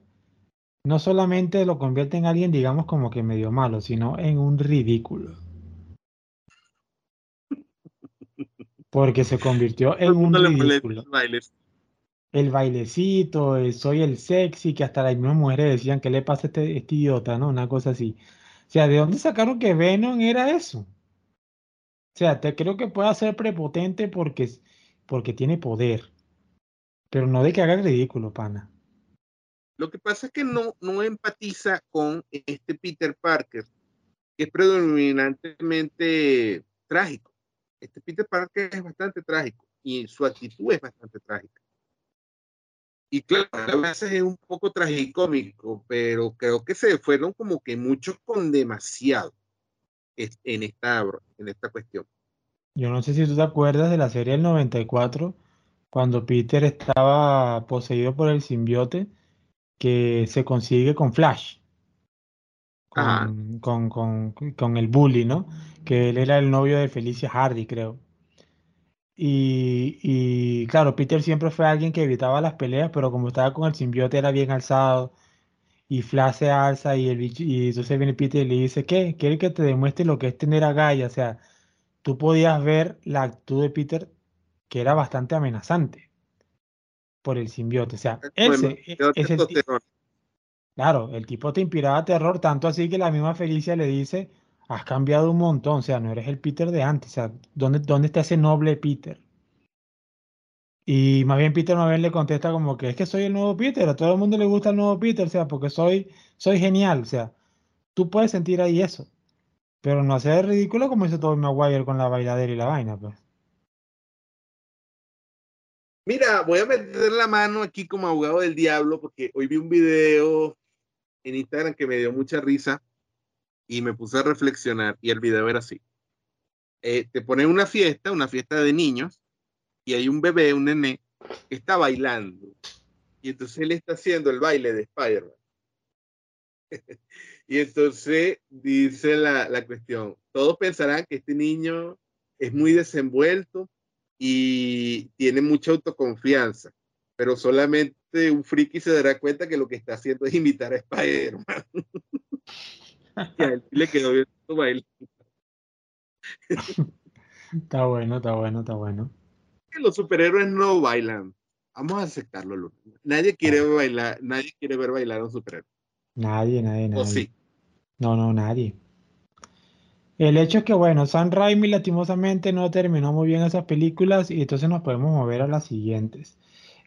Speaker 1: no solamente lo convierte en alguien, digamos, como que medio malo, sino en un ridículo. Porque se convirtió en un ridículo. El bailecito, el soy el sexy, que hasta las mismas mujeres decían que le pasa a este, este idiota, ¿no? Una cosa así. O sea, ¿de dónde sacaron que Venom era eso? O sea, te creo que pueda ser prepotente porque, porque tiene poder. Pero no de que haga el ridículo, pana.
Speaker 2: Lo que pasa es que no, no empatiza con este Peter Parker, que es predominantemente trágico. Este Peter Parker es bastante trágico y su actitud es bastante trágica. Y claro, a veces es un poco tragicómico, pero creo que se fueron como que muchos con demasiado en esta, en esta cuestión.
Speaker 1: Yo no sé si tú te acuerdas de la serie del 94, cuando Peter estaba poseído por el simbiote que se consigue con Flash, con, con, con, con el bully, ¿no? Que él era el novio de Felicia Hardy, creo. Y, y, claro, Peter siempre fue alguien que evitaba las peleas, pero como estaba con el simbiote era bien alzado. Y Flash se alza y, el y entonces viene Peter y le dice, ¿qué? Quiere que te demuestre lo que es tener a Gaia. O sea, tú podías ver la actitud de Peter que era bastante amenazante por el simbiote. O sea, ese, ese, claro, el tipo te inspiraba terror, tanto así que la misma Felicia le dice, has cambiado un montón, o sea, no eres el Peter de antes, o sea, ¿dónde, dónde está ese noble Peter? Y más bien Peter más le contesta como que es que soy el nuevo Peter, a todo el mundo le gusta el nuevo Peter, o sea, porque soy, soy genial, o sea, tú puedes sentir ahí eso, pero no hacer ridículo como hizo Tobey Maguire con la bailadera y la vaina, pues.
Speaker 2: Mira, voy a meter la mano aquí como abogado del diablo porque hoy vi un video en Instagram que me dio mucha risa y me puse a reflexionar y el video era así. Eh, te ponen una fiesta, una fiesta de niños y hay un bebé, un nené, que está bailando y entonces él está haciendo el baile de Spider-Man. <laughs> y entonces dice la, la cuestión, todos pensarán que este niño es muy desenvuelto y tiene mucha autoconfianza, pero solamente un friki se dará cuenta que lo que está haciendo es imitar a Spider-Man. <laughs> y a él le quedó bien su baile.
Speaker 1: está bueno, está bueno, está bueno.
Speaker 2: Los superhéroes no bailan. Vamos a aceptarlo. Nadie quiere bailar, nadie quiere ver bailar a un superhéroe.
Speaker 1: Nadie, nadie, nadie. ¿O sí? No, no, nadie. El hecho es que, bueno, Sam Raimi lastimosamente no terminó muy bien esas películas y entonces nos podemos mover a las siguientes.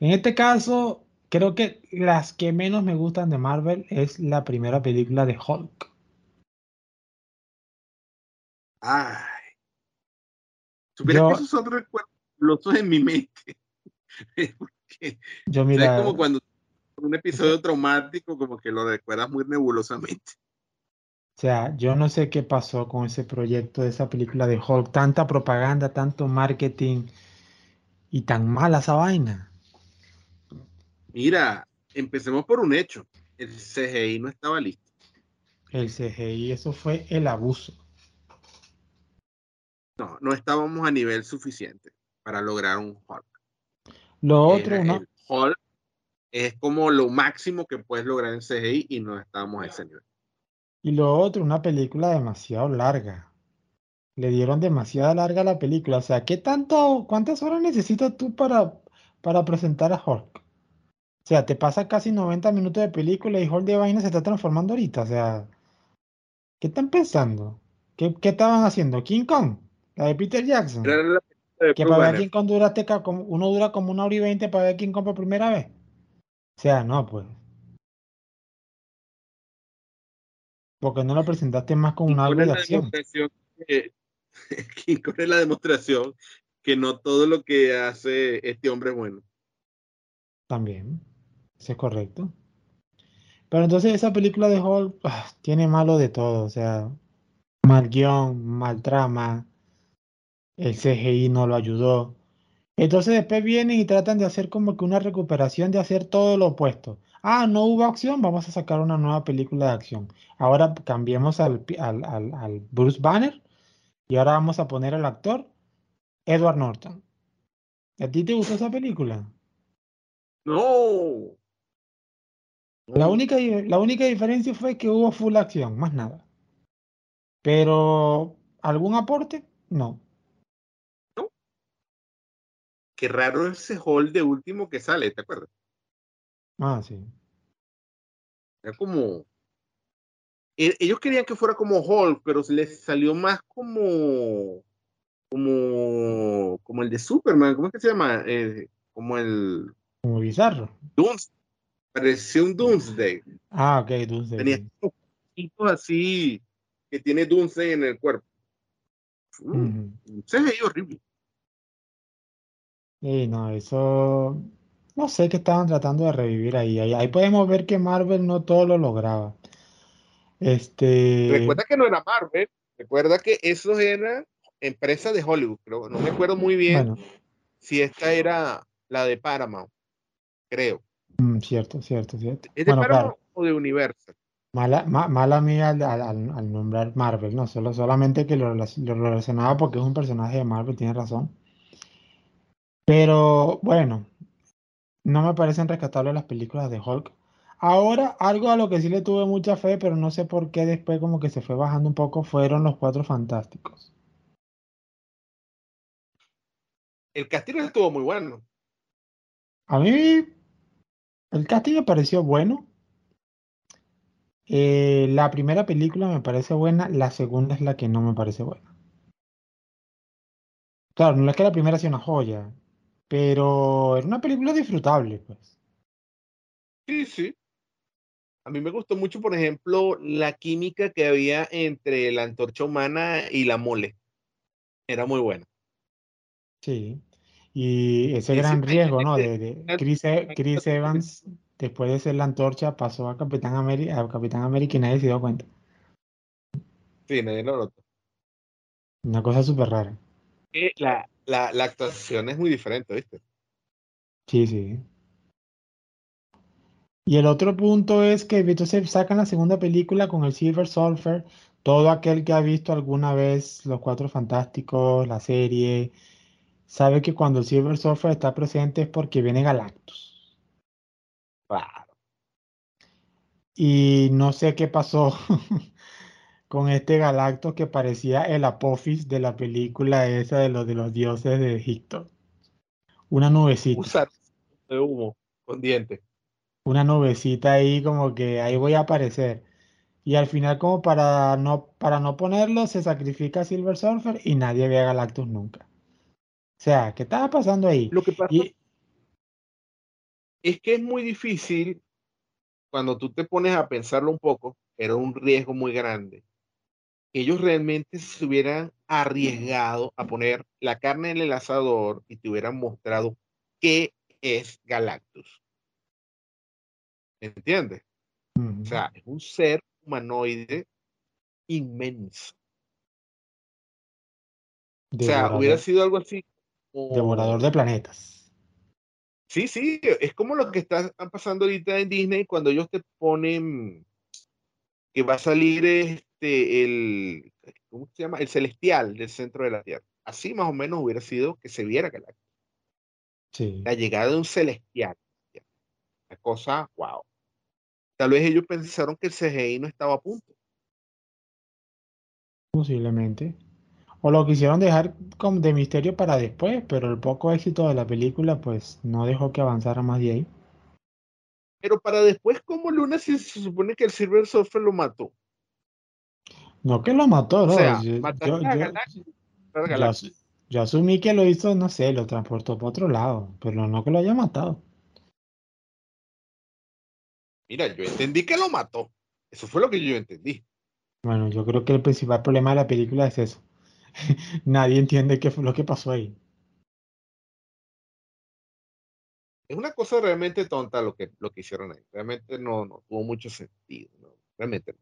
Speaker 1: En este caso, creo que las que menos me gustan de Marvel es la primera película de Hulk.
Speaker 2: Ay. Que esos son recuerdos en mi mente. <laughs> yo mira, es como cuando un episodio traumático, como que lo recuerdas muy nebulosamente.
Speaker 1: O sea, yo no sé qué pasó con ese proyecto de esa película de Hulk, tanta propaganda, tanto marketing y tan mala esa vaina.
Speaker 2: Mira, empecemos por un hecho. El CGI no estaba listo.
Speaker 1: El CGI, eso fue el abuso.
Speaker 2: No, no estábamos a nivel suficiente para lograr un Hulk.
Speaker 1: Lo otro, ¿no?
Speaker 2: Hulk es como lo máximo que puedes lograr en CGI y no estábamos a ese nivel.
Speaker 1: Y lo otro, una película demasiado larga. Le dieron demasiada larga a la película. O sea, ¿qué tanto, cuántas horas necesitas tú para, para presentar a Hulk? O sea, te pasa casi 90 minutos de película y Hulk de vaina se está transformando ahorita. O sea, ¿qué están pensando? ¿Qué, qué estaban haciendo? ¿King Kong? La de Peter Jackson. que para ver King Kong duraste como, uno dura como una hora y veinte para ver King Kong por primera vez. O sea, no, pues. Porque no lo presentaste más con un algo de acción.
Speaker 2: ¿Quién <laughs> es la demostración que no todo lo que hace este hombre es bueno?
Speaker 1: También, eso es correcto. Pero entonces esa película de Hulk ah, tiene malo de todo, o sea, mal guion, mal trama, el CGI no lo ayudó. Entonces después vienen y tratan de hacer como que una recuperación de hacer todo lo opuesto. Ah, no hubo acción, vamos a sacar una nueva película de acción. Ahora cambiemos al, al, Bruce Banner y ahora vamos a poner al actor Edward Norton. ¿A ti te gustó esa película?
Speaker 2: No.
Speaker 1: La única, la única diferencia fue que hubo full acción, más nada. Pero, ¿algún aporte? No.
Speaker 2: No. Qué raro ese hall de último que sale, ¿te acuerdas?
Speaker 1: Ah, sí.
Speaker 2: Era como. E, ellos querían que fuera como Hulk, pero les salió más como. Como. Como el de Superman. ¿Cómo es que se llama? Eh, como el.
Speaker 1: Como bizarro.
Speaker 2: Parecía un Doomsday.
Speaker 1: Ah, ok, Doomsday.
Speaker 2: Tenía poquitos así que tiene Doomsday en el cuerpo. Se veía horrible.
Speaker 1: Sí, no, eso no sé qué estaban tratando de revivir ahí. ahí. podemos ver que Marvel no todo lo lograba. Este.
Speaker 2: Recuerda que no era Marvel, recuerda que eso era empresa de Hollywood, pero no me acuerdo muy bien si esta era la de Paramount, creo.
Speaker 1: Mm, cierto, cierto, cierto.
Speaker 2: ¿Es de Paramount o de Universal?
Speaker 1: Mala, mala mía al, nombrar Marvel, no, solo, solamente que lo, lo, relacionaba porque es un personaje de Marvel, tiene razón. Pero bueno, no me parecen rescatables las películas de Hulk. Ahora, algo a lo que sí le tuve mucha fe, pero no sé por qué después como que se fue bajando un poco, fueron los Cuatro Fantásticos.
Speaker 2: El castillo estuvo muy bueno.
Speaker 1: A mí, el casting me pareció bueno. Eh, la primera película me parece buena, la segunda es la que no me parece buena. Claro, no es que la primera sea una joya, pero era una película disfrutable, pues.
Speaker 2: Sí, sí. A mí me gustó mucho, por ejemplo, la química que había entre la antorcha humana y la mole. Era muy buena.
Speaker 1: Sí. Y ese gran riesgo, ¿no? De, Chris, e, Chris Evans, después de ser la antorcha, pasó a Capitán América, a Capitán América y nadie se dio cuenta.
Speaker 2: Sí, nadie lo notó.
Speaker 1: Una cosa súper rara.
Speaker 2: La, la, la actuación es muy diferente, ¿viste?
Speaker 1: Sí, sí. Y el otro punto es que entonces sacan la segunda película con el Silver Surfer. Todo aquel que ha visto alguna vez Los Cuatro Fantásticos, la serie, sabe que cuando el Silver Surfer está presente es porque viene Galactus.
Speaker 2: Claro.
Speaker 1: Y no sé qué pasó <laughs> con este Galactus que parecía el apófis de la película esa de los de los dioses de Egipto. Una nubecita.
Speaker 2: Usar de humo con dientes.
Speaker 1: Una nubecita ahí como que ahí voy a aparecer. Y al final como para no, para no ponerlo se sacrifica Silver Surfer y nadie ve a Galactus nunca. O sea, ¿qué estaba pasando ahí?
Speaker 2: Lo que pasa es que es muy difícil cuando tú te pones a pensarlo un poco, era un riesgo muy grande. Ellos realmente se hubieran arriesgado a poner la carne en el asador y te hubieran mostrado qué es Galactus. ¿Entiendes? O sea, es un ser humanoide inmenso. O sea, hubiera sido algo así
Speaker 1: Devorador de planetas.
Speaker 2: Sí, sí, es como lo que está pasando ahorita en Disney cuando ellos te ponen que va a salir este el ¿cómo se llama? El celestial del centro de la Tierra. Así más o menos hubiera sido que se viera Galactus.
Speaker 1: Sí.
Speaker 2: La llegada de un celestial. La cosa, wow. Tal vez ellos pensaron que el CGI no estaba a punto.
Speaker 1: Posiblemente. O lo quisieron dejar de misterio para después, pero el poco éxito de la película pues no dejó que avanzara más de ahí.
Speaker 2: Pero para después, ¿cómo Luna si se supone que el Silver Surfer lo mató?
Speaker 1: No que lo mató, no.
Speaker 2: yo,
Speaker 1: yo, asumí que lo hizo, no sé, lo transportó para otro lado, pero no que lo haya matado.
Speaker 2: Mira, yo entendí que lo mató. Eso fue lo que yo entendí.
Speaker 1: Bueno, yo creo que el principal problema de la película es eso. <laughs> Nadie entiende qué fue lo que pasó ahí.
Speaker 2: Es una cosa realmente tonta lo que, lo que hicieron ahí. Realmente no, no tuvo mucho sentido. Realmente no.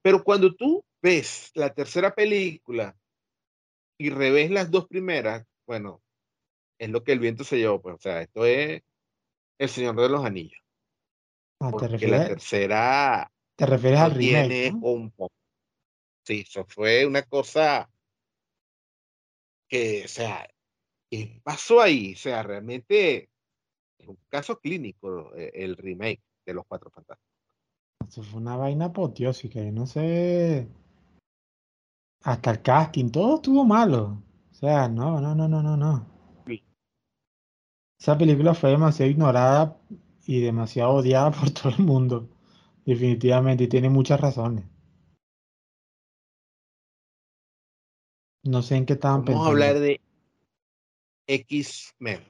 Speaker 2: Pero cuando tú ves la tercera película y revés las dos primeras, bueno, es lo que el viento se llevó. Pues, o sea, esto es El Señor de los Anillos.
Speaker 1: Ah,
Speaker 2: porque la tercera
Speaker 1: te refieres al remake,
Speaker 2: un Sí, eso fue una cosa que, o sea, ¿qué pasó ahí? O sea, realmente es un caso clínico eh, el remake de Los Cuatro Fantásticos.
Speaker 1: Eso fue una vaina apoteósica, yo no sé. Hasta el casting, todo estuvo malo. O sea, no, no, no, no, no, no. Esa película fue demasiado ignorada y demasiado odiada <laughs> por todo el mundo. Definitivamente, y tiene muchas razones. No sé en qué estaban
Speaker 2: pensando. Vamos a hablar de X-Men,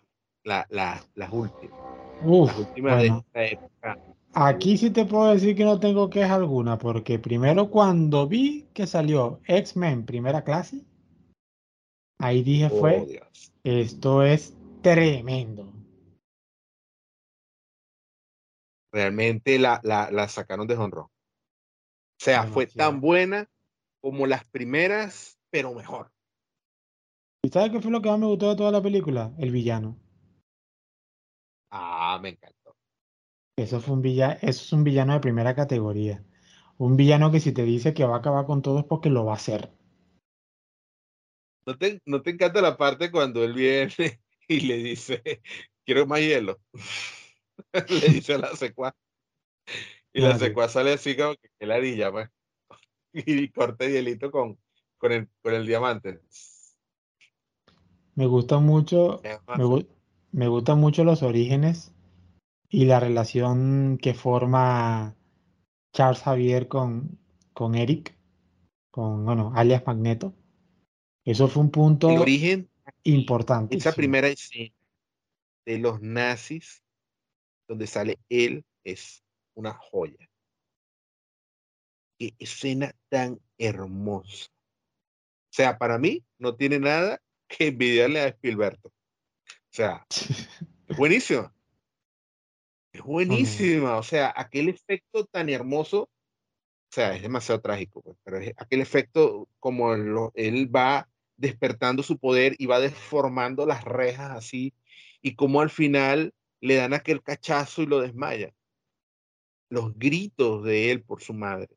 Speaker 2: la, la, las últimas.
Speaker 1: las últimas de esta época. Aquí sí te puedo decir que no tengo queja alguna, porque primero cuando vi que salió X-Men primera clase, ahí dije
Speaker 2: oh,
Speaker 1: fue, esto es tremendo.
Speaker 2: Realmente la, la, la sacaron de honrón. O sea, fue tan buena como las primeras pero mejor.
Speaker 1: ¿Y sabes qué fue lo que más me gustó de toda la película? El villano.
Speaker 2: Ah, me encantó.
Speaker 1: Eso fue un villano, eso es un villano de primera categoría. Un villano que si te dice que va a acabar con todo es porque lo va a hacer.
Speaker 2: ¿No te, no te encanta la parte cuando él viene <laughs> y le dice, quiero más hielo? <laughs> le dice a la secua. Y la
Speaker 1: Ah, sí.
Speaker 2: secua sale así como que que ladilla, pues. <laughs> Y corta hielito con, con, el, con el diamante.
Speaker 1: Me gusta mucho, me, me gustan mucho los orígenes y la relación que forma Charles Xavier con, con Eric, con, bueno, alias Magneto. Eso fue un
Speaker 2: El
Speaker 1: punto
Speaker 2: origen, esa
Speaker 1: importantísimo.
Speaker 2: primera escena de los nazis, donde sale él, es una joya. Qué escena tan hermosa. O sea, para mí no tiene nada que envidiarle a Spielberg. O sea, <laughs> es buenísima. Es buenísima. O sea, aquel efecto tan hermoso, o sea, es demasiado trágico, pues, pero es aquel efecto como lo- él va despertando su poder y va deformando las rejas así, y como al final le dan aquel cachazo y lo desmaya. Los gritos de él por su madre.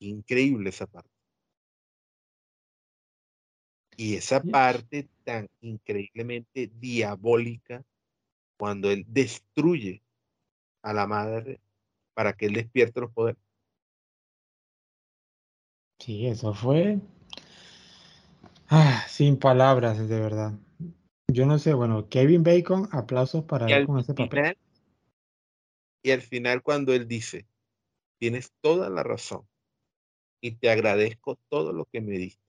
Speaker 2: Increíble esa parte. Y esa parte tan increíblemente diabólica cuando él destruye a la madre para que él despierte los poderes.
Speaker 1: Sí, eso fue ah, sin palabras, de verdad. Yo no sé, bueno, Kevin Bacon, aplausos para
Speaker 2: Y
Speaker 1: él con ese papel.
Speaker 2: final, y al final cuando él dice, tienes toda la razón y te agradezco todo lo que me diste,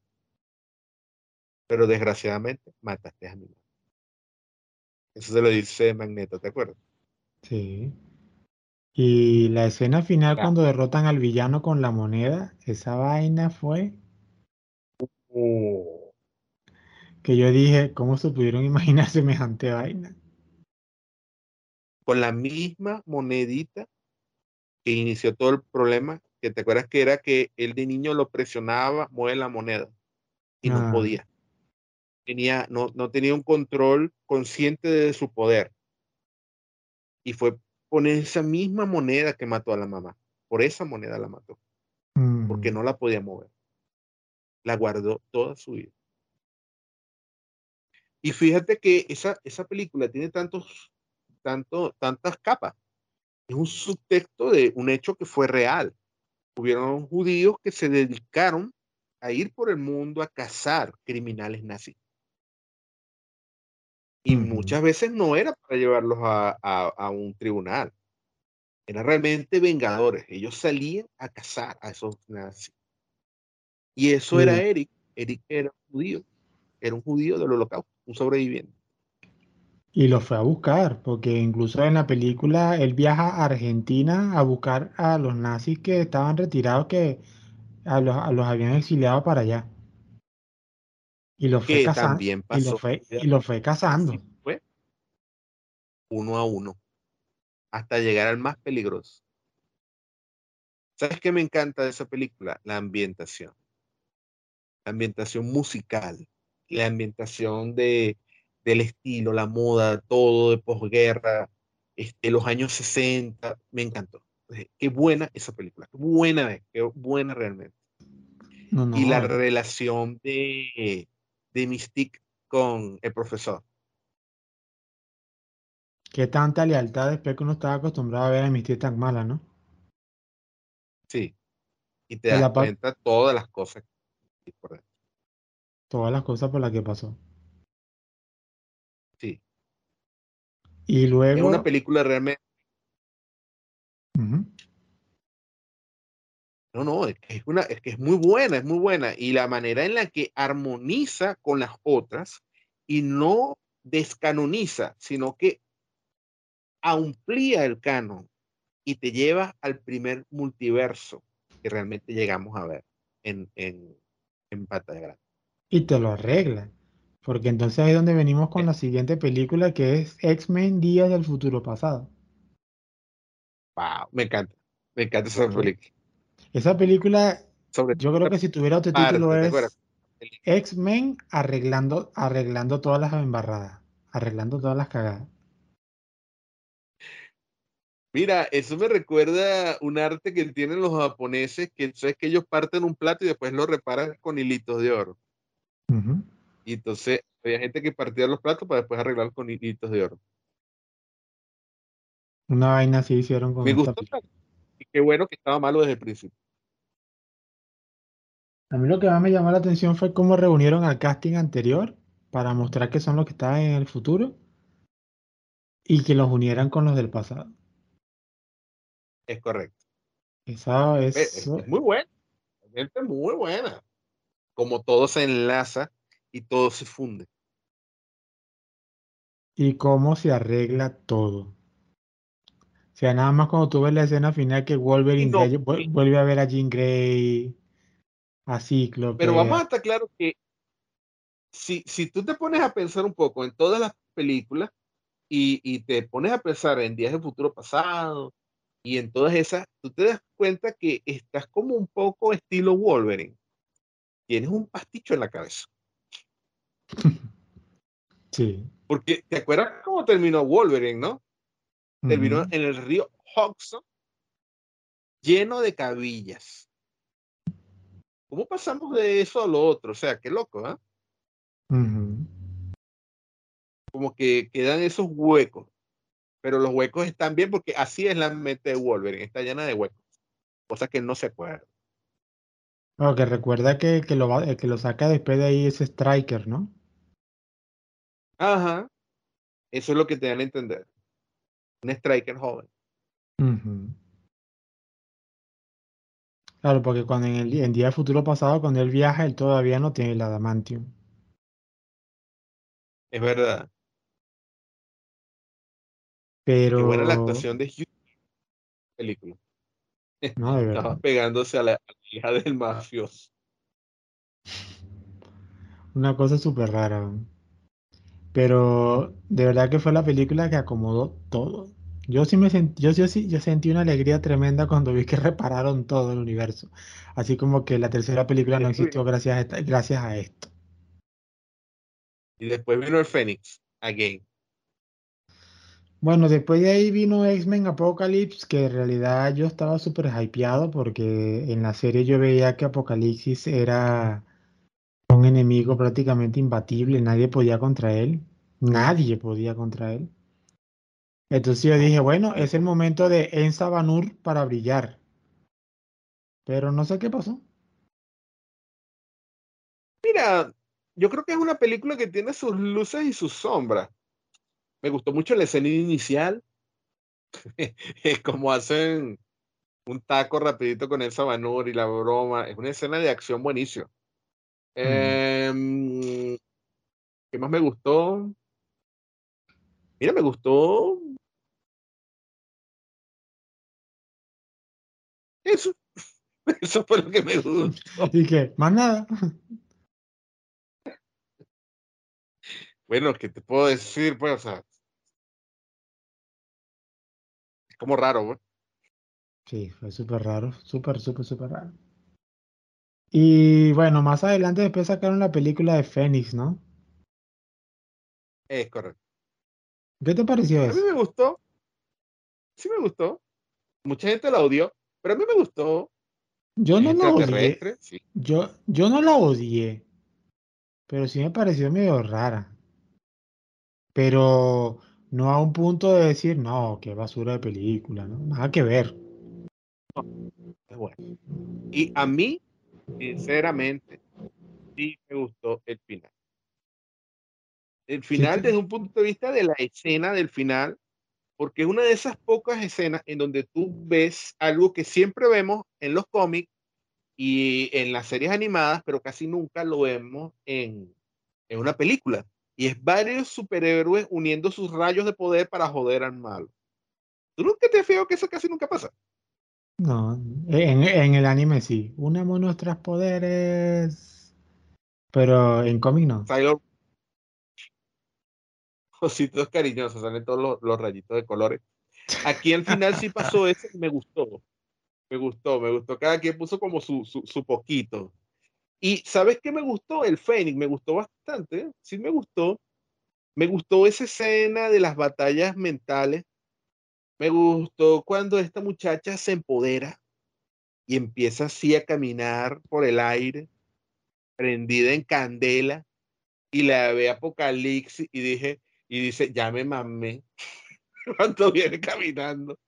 Speaker 2: pero desgraciadamente mataste a mi madre. Eso se lo dice Magneto, ¿te acuerdas?
Speaker 1: Sí. Y la escena final cuando derrotan al villano con la moneda, esa vaina fue
Speaker 2: Oh,
Speaker 1: que yo dije, ¿cómo se pudieron <laughs> imaginar semejante vaina?
Speaker 2: con la misma monedita que inició todo el problema, que te acuerdas que era que él de niño lo presionaba, mueve la moneda y no
Speaker 1: Ah.
Speaker 2: podía. Tenía, no, no tenía un control consciente de su poder. Y fue con esa misma moneda que mató a la mamá. Por esa moneda la mató, porque
Speaker 1: Mm,
Speaker 2: no la podía mover. La guardó toda su vida. Y fíjate que esa, esa película tiene tantos, tanto, tantas capas. Es un subtexto de un hecho que fue real. Hubieron judíos que se dedicaron a ir por el mundo a cazar criminales nazis. Y muchas veces no era para llevarlos a, a- a un tribunal. Eran realmente vengadores. Ellos salían a cazar a esos nazis. Y eso era
Speaker 1: Sí.
Speaker 2: Eric. Eric era un judío. Era un judío del holocausto, un sobreviviente.
Speaker 1: Y lo fue a buscar, porque incluso en la película él viaja a Argentina a buscar a los nazis que estaban retirados, que a los, a los habían exiliado para allá. Y los fue cazando, y lo fue, y lo fue cazando.
Speaker 2: Fue. Uno a uno. Hasta llegar al más peligroso. ¿Sabes qué me encanta de esa película? La ambientación. La ambientación musical. La ambientación de, del estilo, la moda, todo de posguerra, este, los años 60. Me encantó. Qué buena esa película. Qué buena. Qué buena realmente.
Speaker 1: No, no,
Speaker 2: Y la relación de, de Mystique con el profesor.
Speaker 1: qué tanta lealtad después que uno estaba acostumbrado a ver a Amistad tan mala, ¿no?
Speaker 2: Sí. Y te das cuenta todas las cosas. por.
Speaker 1: Todas las cosas por las que pasó.
Speaker 2: Sí.
Speaker 1: Y
Speaker 2: Es una
Speaker 1: luego,
Speaker 2: película realmente.
Speaker 1: ujú,
Speaker 2: No, no, es que es, una, es que es muy buena, es muy buena. Y la manera en la que armoniza con las otras y no descanoniza, sino que amplía el canon y te lleva al primer multiverso que realmente llegamos a ver en, en, en pantalla grande.
Speaker 1: y te lo arregla. Porque entonces ahí es donde venimos con
Speaker 2: Eh.
Speaker 1: la siguiente película que es X-Men Días del Futuro Pasado.
Speaker 2: Wow, me encanta. Me encanta esa película.
Speaker 1: Esa película,
Speaker 2: Sobre
Speaker 1: yo creo que si tuviera otro
Speaker 2: parte,
Speaker 1: título
Speaker 2: ¿te
Speaker 1: es? X-Men arreglando, arreglando todas las embarradas, arreglando todas las cagadas.
Speaker 2: Mira, eso me recuerda un arte que tienen los japoneses, que es que ellos parten un plato y después lo reparan con hilitos de oro. Y entonces había gente que partía los platos para después arreglar con hilitos de oro.
Speaker 1: Una vaina así hicieron con
Speaker 2: Me gustó. Qué bueno que estaba malo desde el principio.
Speaker 1: A mí lo que más me llamó la atención fue cómo reunieron al casting anterior para mostrar que son los que estaban en el futuro y que los unieran con los del pasado.
Speaker 2: Es correcto.
Speaker 1: Esa es,
Speaker 2: muy buena. Es muy buena. Como todo se enlaza y todo se funde.
Speaker 1: Y cómo se arregla todo. O sea, nada más cuando tú ves la escena final que Wolverine vuelve a ver a Jean Grey, a Ciclo.
Speaker 2: Pero vamos a estar claro que si, si tú te pones a pensar un poco en todas las películas y, y te pones a pensar en Días de Futuro Pasado, y en todas esas, tú te das cuenta que estás como un poco estilo Wolverine. Tienes un pasticho en la cabeza. <laughs>
Speaker 1: Sí.
Speaker 2: Porque te acuerdas cómo terminó Wolverine, ¿no? Terminó en el río Hudson, lleno de cabillas. ¿Cómo pasamos de eso a lo otro? O sea, qué loco, ¿ah? Como que quedan esos huecos pero los huecos están bien porque así es la mente de Wolverine, está llena de huecos, cosas que no se acuerda.
Speaker 1: Bueno, que recuerda que, que, lo, que lo saca después de ahí es Striker, ¿no?
Speaker 2: Ajá, eso es lo que te dan a entender. Un Striker joven.
Speaker 1: Claro, porque cuando en el en día futuro pasado, cuando él viaja, él todavía no tiene el adamantium.
Speaker 2: Es verdad.
Speaker 1: Pero.
Speaker 2: Qué buena la actuación de Hugh. Película.
Speaker 1: No, de <laughs>
Speaker 2: Estaba pegándose a la, hija del mafioso.
Speaker 1: Una cosa súper rara. Pero de verdad que fue la película que acomodó todo. Yo sí me sentí, yo, sí, yo sentí una alegría tremenda cuando vi que <laughs> repararon todo el universo. Así como que la tercera película no existió gracias a, gracias a esto.
Speaker 2: Y después vino el Fénix, again.
Speaker 1: Bueno, después de ahí vino X-Men Apocalypse, que en realidad yo estaba súper hypeado porque en la serie yo veía que Apocalipsis era un enemigo prácticamente imbatible, nadie podía contra él, nadie podía contra él. Entonces yo dije, bueno, es el momento de Ensa Banur para brillar. Pero no sé qué pasó.
Speaker 2: Mira, yo creo que es una película que tiene sus luces y sus sombras me gustó mucho la escena inicial. <laughs> es como hacen un taco rapidito con el sabanur y la broma. Es una escena de acción buenísima. Mm. Em, ¿Qué más me gustó? Mira, me gustó. Eso. <laughs> Eso fue lo que me gustó. <laughs>
Speaker 1: ¿Y qué? Más nada.
Speaker 2: Bueno, ¿qué te puedo decir? Pues, o sea, es como raro, güey.
Speaker 1: Sí, fue súper raro, súper, súper, súper raro. Y bueno, más adelante después sacaron la película de Fénix, ¿no?
Speaker 2: Es correcto.
Speaker 1: ¿Qué te pareció
Speaker 2: eso? A mí me gustó. Sí me gustó. Mucha gente la odió, pero a mí me gustó.
Speaker 1: Yo no la odié. Yo, yo no la odié. Pero sí me pareció medio rara pero no a un punto de decir, no, qué basura de película, ¿no? Nada que ver.
Speaker 2: bueno. Y a mí, sinceramente, sí me gustó el final. El final desde un punto de vista de la escena del final, porque es una de esas pocas escenas en donde tú ves algo que siempre vemos en los cómics y en las series animadas, pero casi nunca lo vemos en, en una película. Y es varios superhéroes uniendo sus rayos de poder para joder al malo. ¿Tú nunca te feo que eso casi nunca pasa?
Speaker 1: No, en, el anime sí. Unamos nuestros poderes. Pero en cómic no.
Speaker 2: Sailor. Ositos cariñosos, salen todos los, rayitos de colores. Aquí al final sí pasó eso me gustó. Me gustó, me gustó. Cada quien puso como su, su, su poquito. Y ¿sabes qué me gustó? El Fénix, me gustó bastante, sí me gustó. Me gustó esa escena de las batallas mentales, Me gustó cuando esta muchacha se empodera y empieza así a caminar por el aire, prendida en candela, y la ve Apocalipsis y dije, y dice, ya me mamé <laughs> cuando viene caminando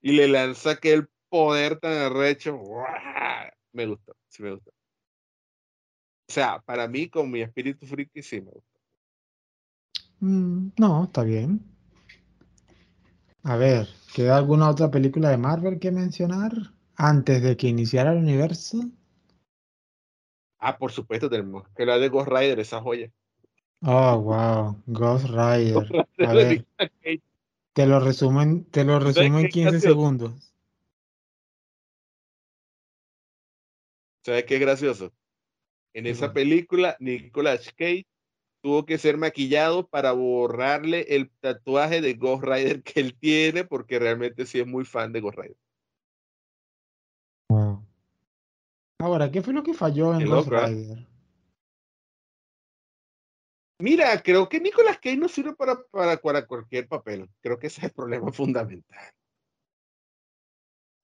Speaker 2: y le lanza aquel poder tan arrecho. Me gustó, sí me gustó. O sea, para mí, con mi espíritu friki, sí me gustó.
Speaker 1: Mm, no, está bien. A ver, ¿queda alguna otra película de Marvel que mencionar antes de que iniciara el universo?
Speaker 2: Ah, por supuesto, tenemos que la de Ghost Rider, esa joya.
Speaker 1: Oh, wow, Ghost Rider. A ver, <laughs> te lo resumo en, te lo resumo en 15 segundos.
Speaker 2: ¿Sabes qué es gracioso? En esa película, Nicolas Cage tuvo que ser maquillado para borrarle el tatuaje de Ghost Rider que él tiene, porque realmente sí es muy fan de Ghost Rider.
Speaker 1: Ahora, ¿qué fue lo que falló en Ghost Rider?
Speaker 2: Mira, creo que Nicolas Cage no sirve para, para, cualquier papel. Creo que ese es el problema <laughs> fundamental.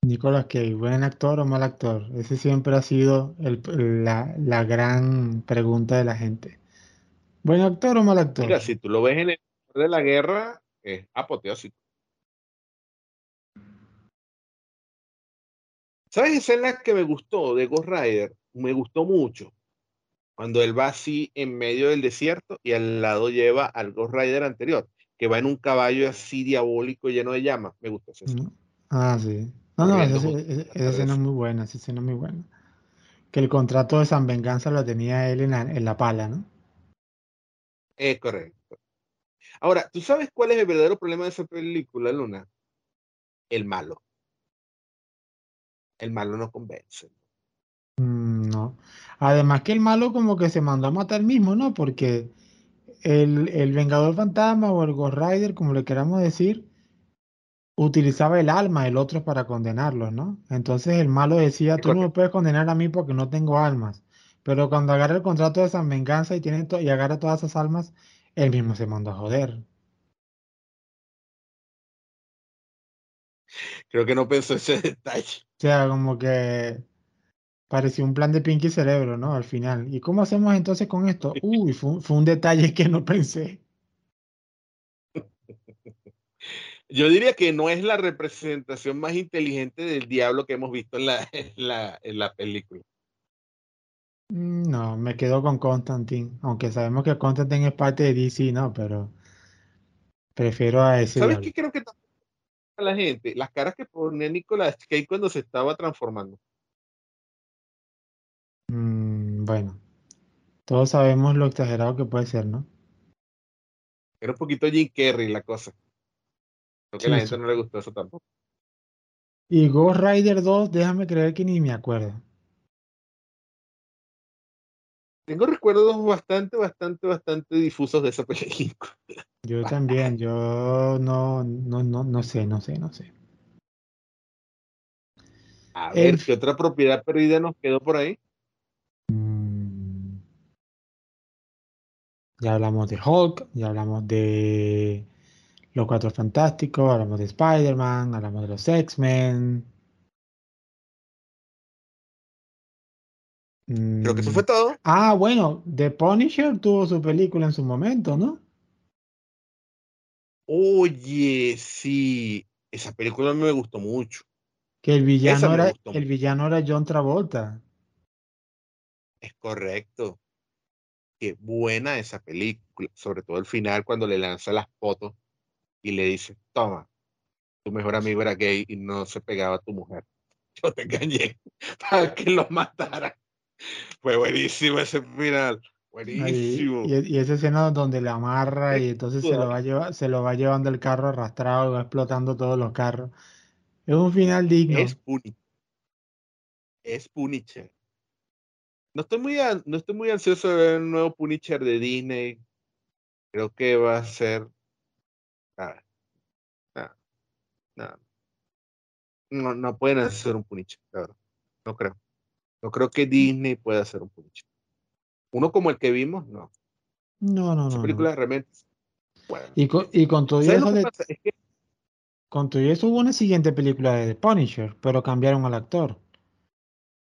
Speaker 1: Nicolas Cage, ¿buen actor o mal actor? Ese siempre ha sido la, la gran pregunta de la gente. ¿Buen actor o mal actor?
Speaker 2: Mira, si tú lo ves en el de la guerra, es apoteósico. ¿Sabes esa es la que me gustó de Ghost Rider? Me gustó mucho. Cuando él va así en medio del desierto y al lado lleva al Ghost Rider anterior, que va en un caballo así diabólico lleno de llamas. Me gustó esa
Speaker 1: escena. Ah, sí. No, no, esa, escena es muy buena, esa escena es muy buena. Que el contrato de San Venganza lo tenía él en la, en la pala, ¿no?
Speaker 2: Es correcto. Ahora, ¿tú sabes cuál es el verdadero problema de esa película, Luna? El malo. El malo no convence.
Speaker 1: No. Además que el malo como que se mandó a matar mismo, ¿no? Porque el, el Vengador Fantasma o el Ghost Rider, como le queramos decir, utilizaba el alma del otro para condenarlos, ¿no? Entonces el malo decía, tú no me puedes condenar a mí porque no tengo almas. Pero cuando agarra el contrato de San Venganza y, tiene y agarra todas esas almas, él mismo se mandó a joder.
Speaker 2: Creo que no pensó ese <laughs> detalle.
Speaker 1: O sea, como que pareció un plan de Pinky Cerebro, ¿no? Al final. ¿Y cómo hacemos entonces con esto? Uy, fue, un detalle que no pensé.
Speaker 2: Yo diría que no es la representación más inteligente del diablo que hemos visto en la, <laughs> la, en la película.
Speaker 1: Mm, no, me quedo con Constantine, aunque sabemos que Constantine es parte de DC, ¿no? Pero prefiero a ese.
Speaker 2: ¿Sabes qué creo que a la gente? Las caras que ponía Nicolas Cage cuando se estaba transformando.
Speaker 1: Mm, bueno, todos sabemos lo exagerado que puede ser, ¿no?
Speaker 2: Era un poquito Jim Carrey la cosa. Creo que a la gente no le gustó eso tampoco.
Speaker 1: Y Ghost Rider 2, déjame creer que ni me acuerdo.
Speaker 2: Tengo recuerdos bastante, bastante, bastante difusos de esa película.
Speaker 1: Yo <laughs> también, yo no, no, no, no sé, no sé, no sé.
Speaker 2: A ver, ¿qué otra propiedad perdida nos quedó por ahí?
Speaker 1: Ya hablamos de Hulk, ya hablamos de Los Cuatro Fantásticos, hablamos de Spider-Man, hablamos de los X-Men.
Speaker 2: Creo que eso fue mm. todo.
Speaker 1: Ah, bueno, The Punisher tuvo su película en su momento, ¿no?
Speaker 2: Oye, sí, esa película me gustó mucho.
Speaker 1: Que el villano, era, el villano era John Travolta.
Speaker 2: Es correcto. Qué buena esa película, sobre todo el final cuando le lanza las fotos y le dice, toma, tu mejor amigo era gay y no se pegaba a tu mujer. <laughs> Yo te engañé <laughs> para que lo matara. Fue buenísimo ese final. Buenísimo.
Speaker 1: Y, esa escena donde le amarra y entonces se lo, va se lo va llevando el carro arrastrado y va explotando todos los carros. Es un final digno.
Speaker 2: Es Punisher. Es Punisher. No estoy, muy, no estoy muy ansioso de ver el nuevo Punisher de Disney. Creo que va a ser. Nada. Nada. Nada. No, no pueden hacer un Punisher, claro. No creo. No creo que Disney pueda hacer un Punisher. Uno como el que vimos, no.
Speaker 1: No, no, no.
Speaker 2: Película realmente.
Speaker 1: Y, con, y con todo eso de, con todo eso hubo una siguiente película de The Punisher, pero cambiaron al actor.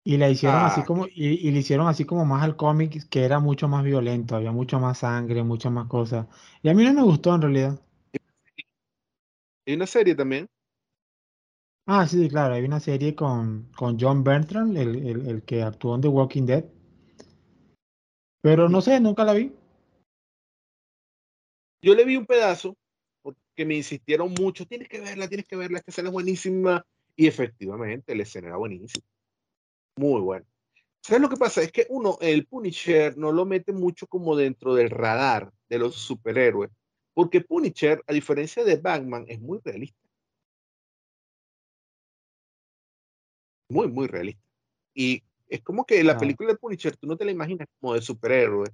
Speaker 1: Y la hicieron así
Speaker 2: Ah,
Speaker 1: como, y, y le hicieron así como más al cómic, que era mucho más violento, había mucho más sangre, muchas más cosas. Y a mí no me gustó en realidad.
Speaker 2: hay una serie también.
Speaker 1: Ah, sí, claro, hay una serie con, con John Bertrand, el, el- el que actuó en The Walking Dead. Pero no sé, nunca la vi.
Speaker 2: Yo le vi un pedazo porque me insistieron mucho, tienes que verla, tienes que verla, esta escena es buenísima. Y efectivamente, la escena era buenísima. Muy buena. ¿Sabes lo que pasa? Es que uno, el Punisher, no lo mete mucho como dentro del radar de los superhéroes. Porque Punisher, a diferencia de Batman, es muy realista. Muy, muy realista. Y es como que la película de Punisher, tú no te la imaginas como de superhéroe.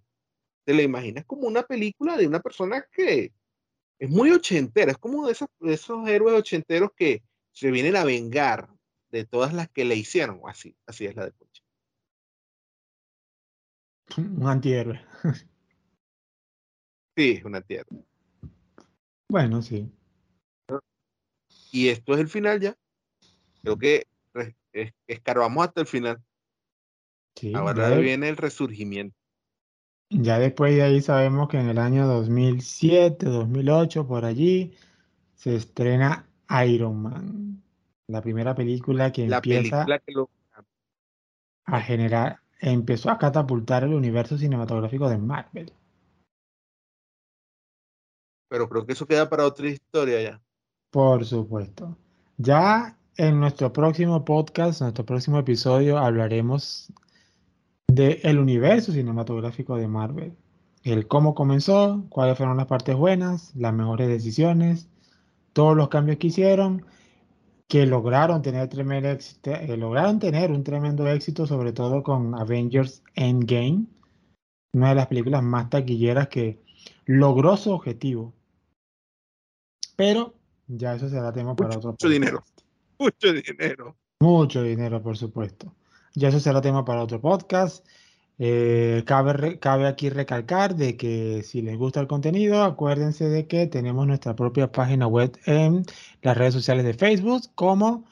Speaker 2: Te la imaginas como una película de una persona que es muy ochentera. Es como de esos, de esos héroes ochenteros que se vienen a vengar de todas las que le hicieron. Así, así es la de Punisher. <laughs>
Speaker 1: Un antihéroe. <laughs>
Speaker 2: Sí, es una tierra.
Speaker 1: Bueno, sí.
Speaker 2: Y esto es el final ya. Creo que escarbamos hasta el final.
Speaker 1: Sí,
Speaker 2: Ahora
Speaker 1: de-
Speaker 2: viene el resurgimiento.
Speaker 1: ya después de ahí sabemos que en el año 2007, 2008, por allí, se estrena Iron Man, la primera película que
Speaker 2: La
Speaker 1: empieza
Speaker 2: película que lo.
Speaker 1: a generar, empezó a catapultar el universo cinematográfico de Marvel.
Speaker 2: Pero creo que eso queda para otra historia ya.
Speaker 1: Por supuesto. Ya en nuestro próximo podcast, nuestro próximo episodio, hablaremos del universo cinematográfico de Marvel. El cómo comenzó, cuáles fueron las partes buenas, las mejores decisiones, todos los cambios que hicieron, que lograron tener tremendo éxito, eh, lograron tener un tremendo éxito, sobre todo con Avengers Endgame, una de las películas más taquilleras que logró su objetivo. Pero ya eso será tema para otro
Speaker 2: Mucho dinero.
Speaker 1: podcast.
Speaker 2: Mucho dinero.
Speaker 1: Mucho dinero, por supuesto. Ya eso será tema para otro podcast. Eh, cabe, aquí recalcar de que si les gusta el contenido, acuérdense de que tenemos nuestra propia página web en las redes sociales de Facebook como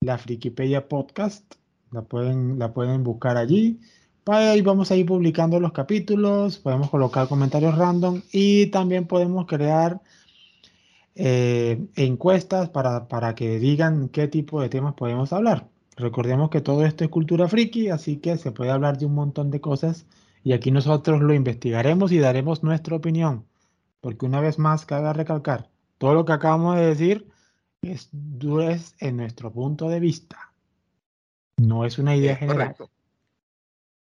Speaker 1: la Frikipedia Podcast. La pueden, buscar allí. Ahí vamos a ir publicando los capítulos, podemos colocar comentarios random y también podemos crear eh, encuestas para que digan qué tipo de temas podemos hablar. Recordemos que todo esto es cultura friki, así que se puede hablar de un montón de cosas y aquí nosotros lo investigaremos y daremos nuestra opinión. Porque una vez más, cabe recalcar, todo lo que acabamos de decir es, es en nuestro punto de vista. No es una idea
Speaker 2: Es
Speaker 1: general.
Speaker 2: correcto.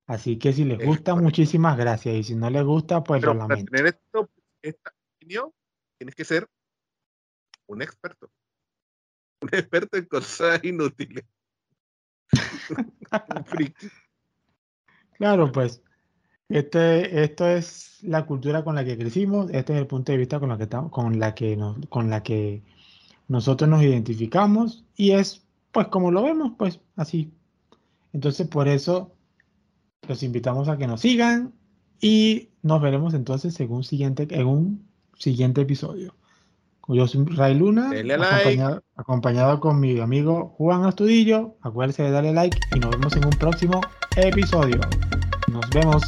Speaker 1: Así que si les
Speaker 2: Es
Speaker 1: gusta,
Speaker 2: correcto.
Speaker 1: muchísimas gracias. Y si no les gusta, pues
Speaker 2: Pero
Speaker 1: lo
Speaker 2: para
Speaker 1: lamento.
Speaker 2: tener esto, esta opinión, tienes que ser un experto. <laughs> Un experto en cosas inútiles. <laughs>
Speaker 1: Claro, pues este, esto es la cultura con la que crecimos, este es el punto de vista con la que, estamos- con la que, con la que nosotros nos identificamos y es pues como lo vemos, pues así. Entonces por eso los invitamos a que nos sigan y nos veremos entonces en un siguiente, en un siguiente episodio. Yo soy Ray Luna,
Speaker 2: like.
Speaker 1: acompañado con mi amigo Juan Astudillo. Acuérdense de darle like y nos vemos en un próximo episodio. Nos vemos.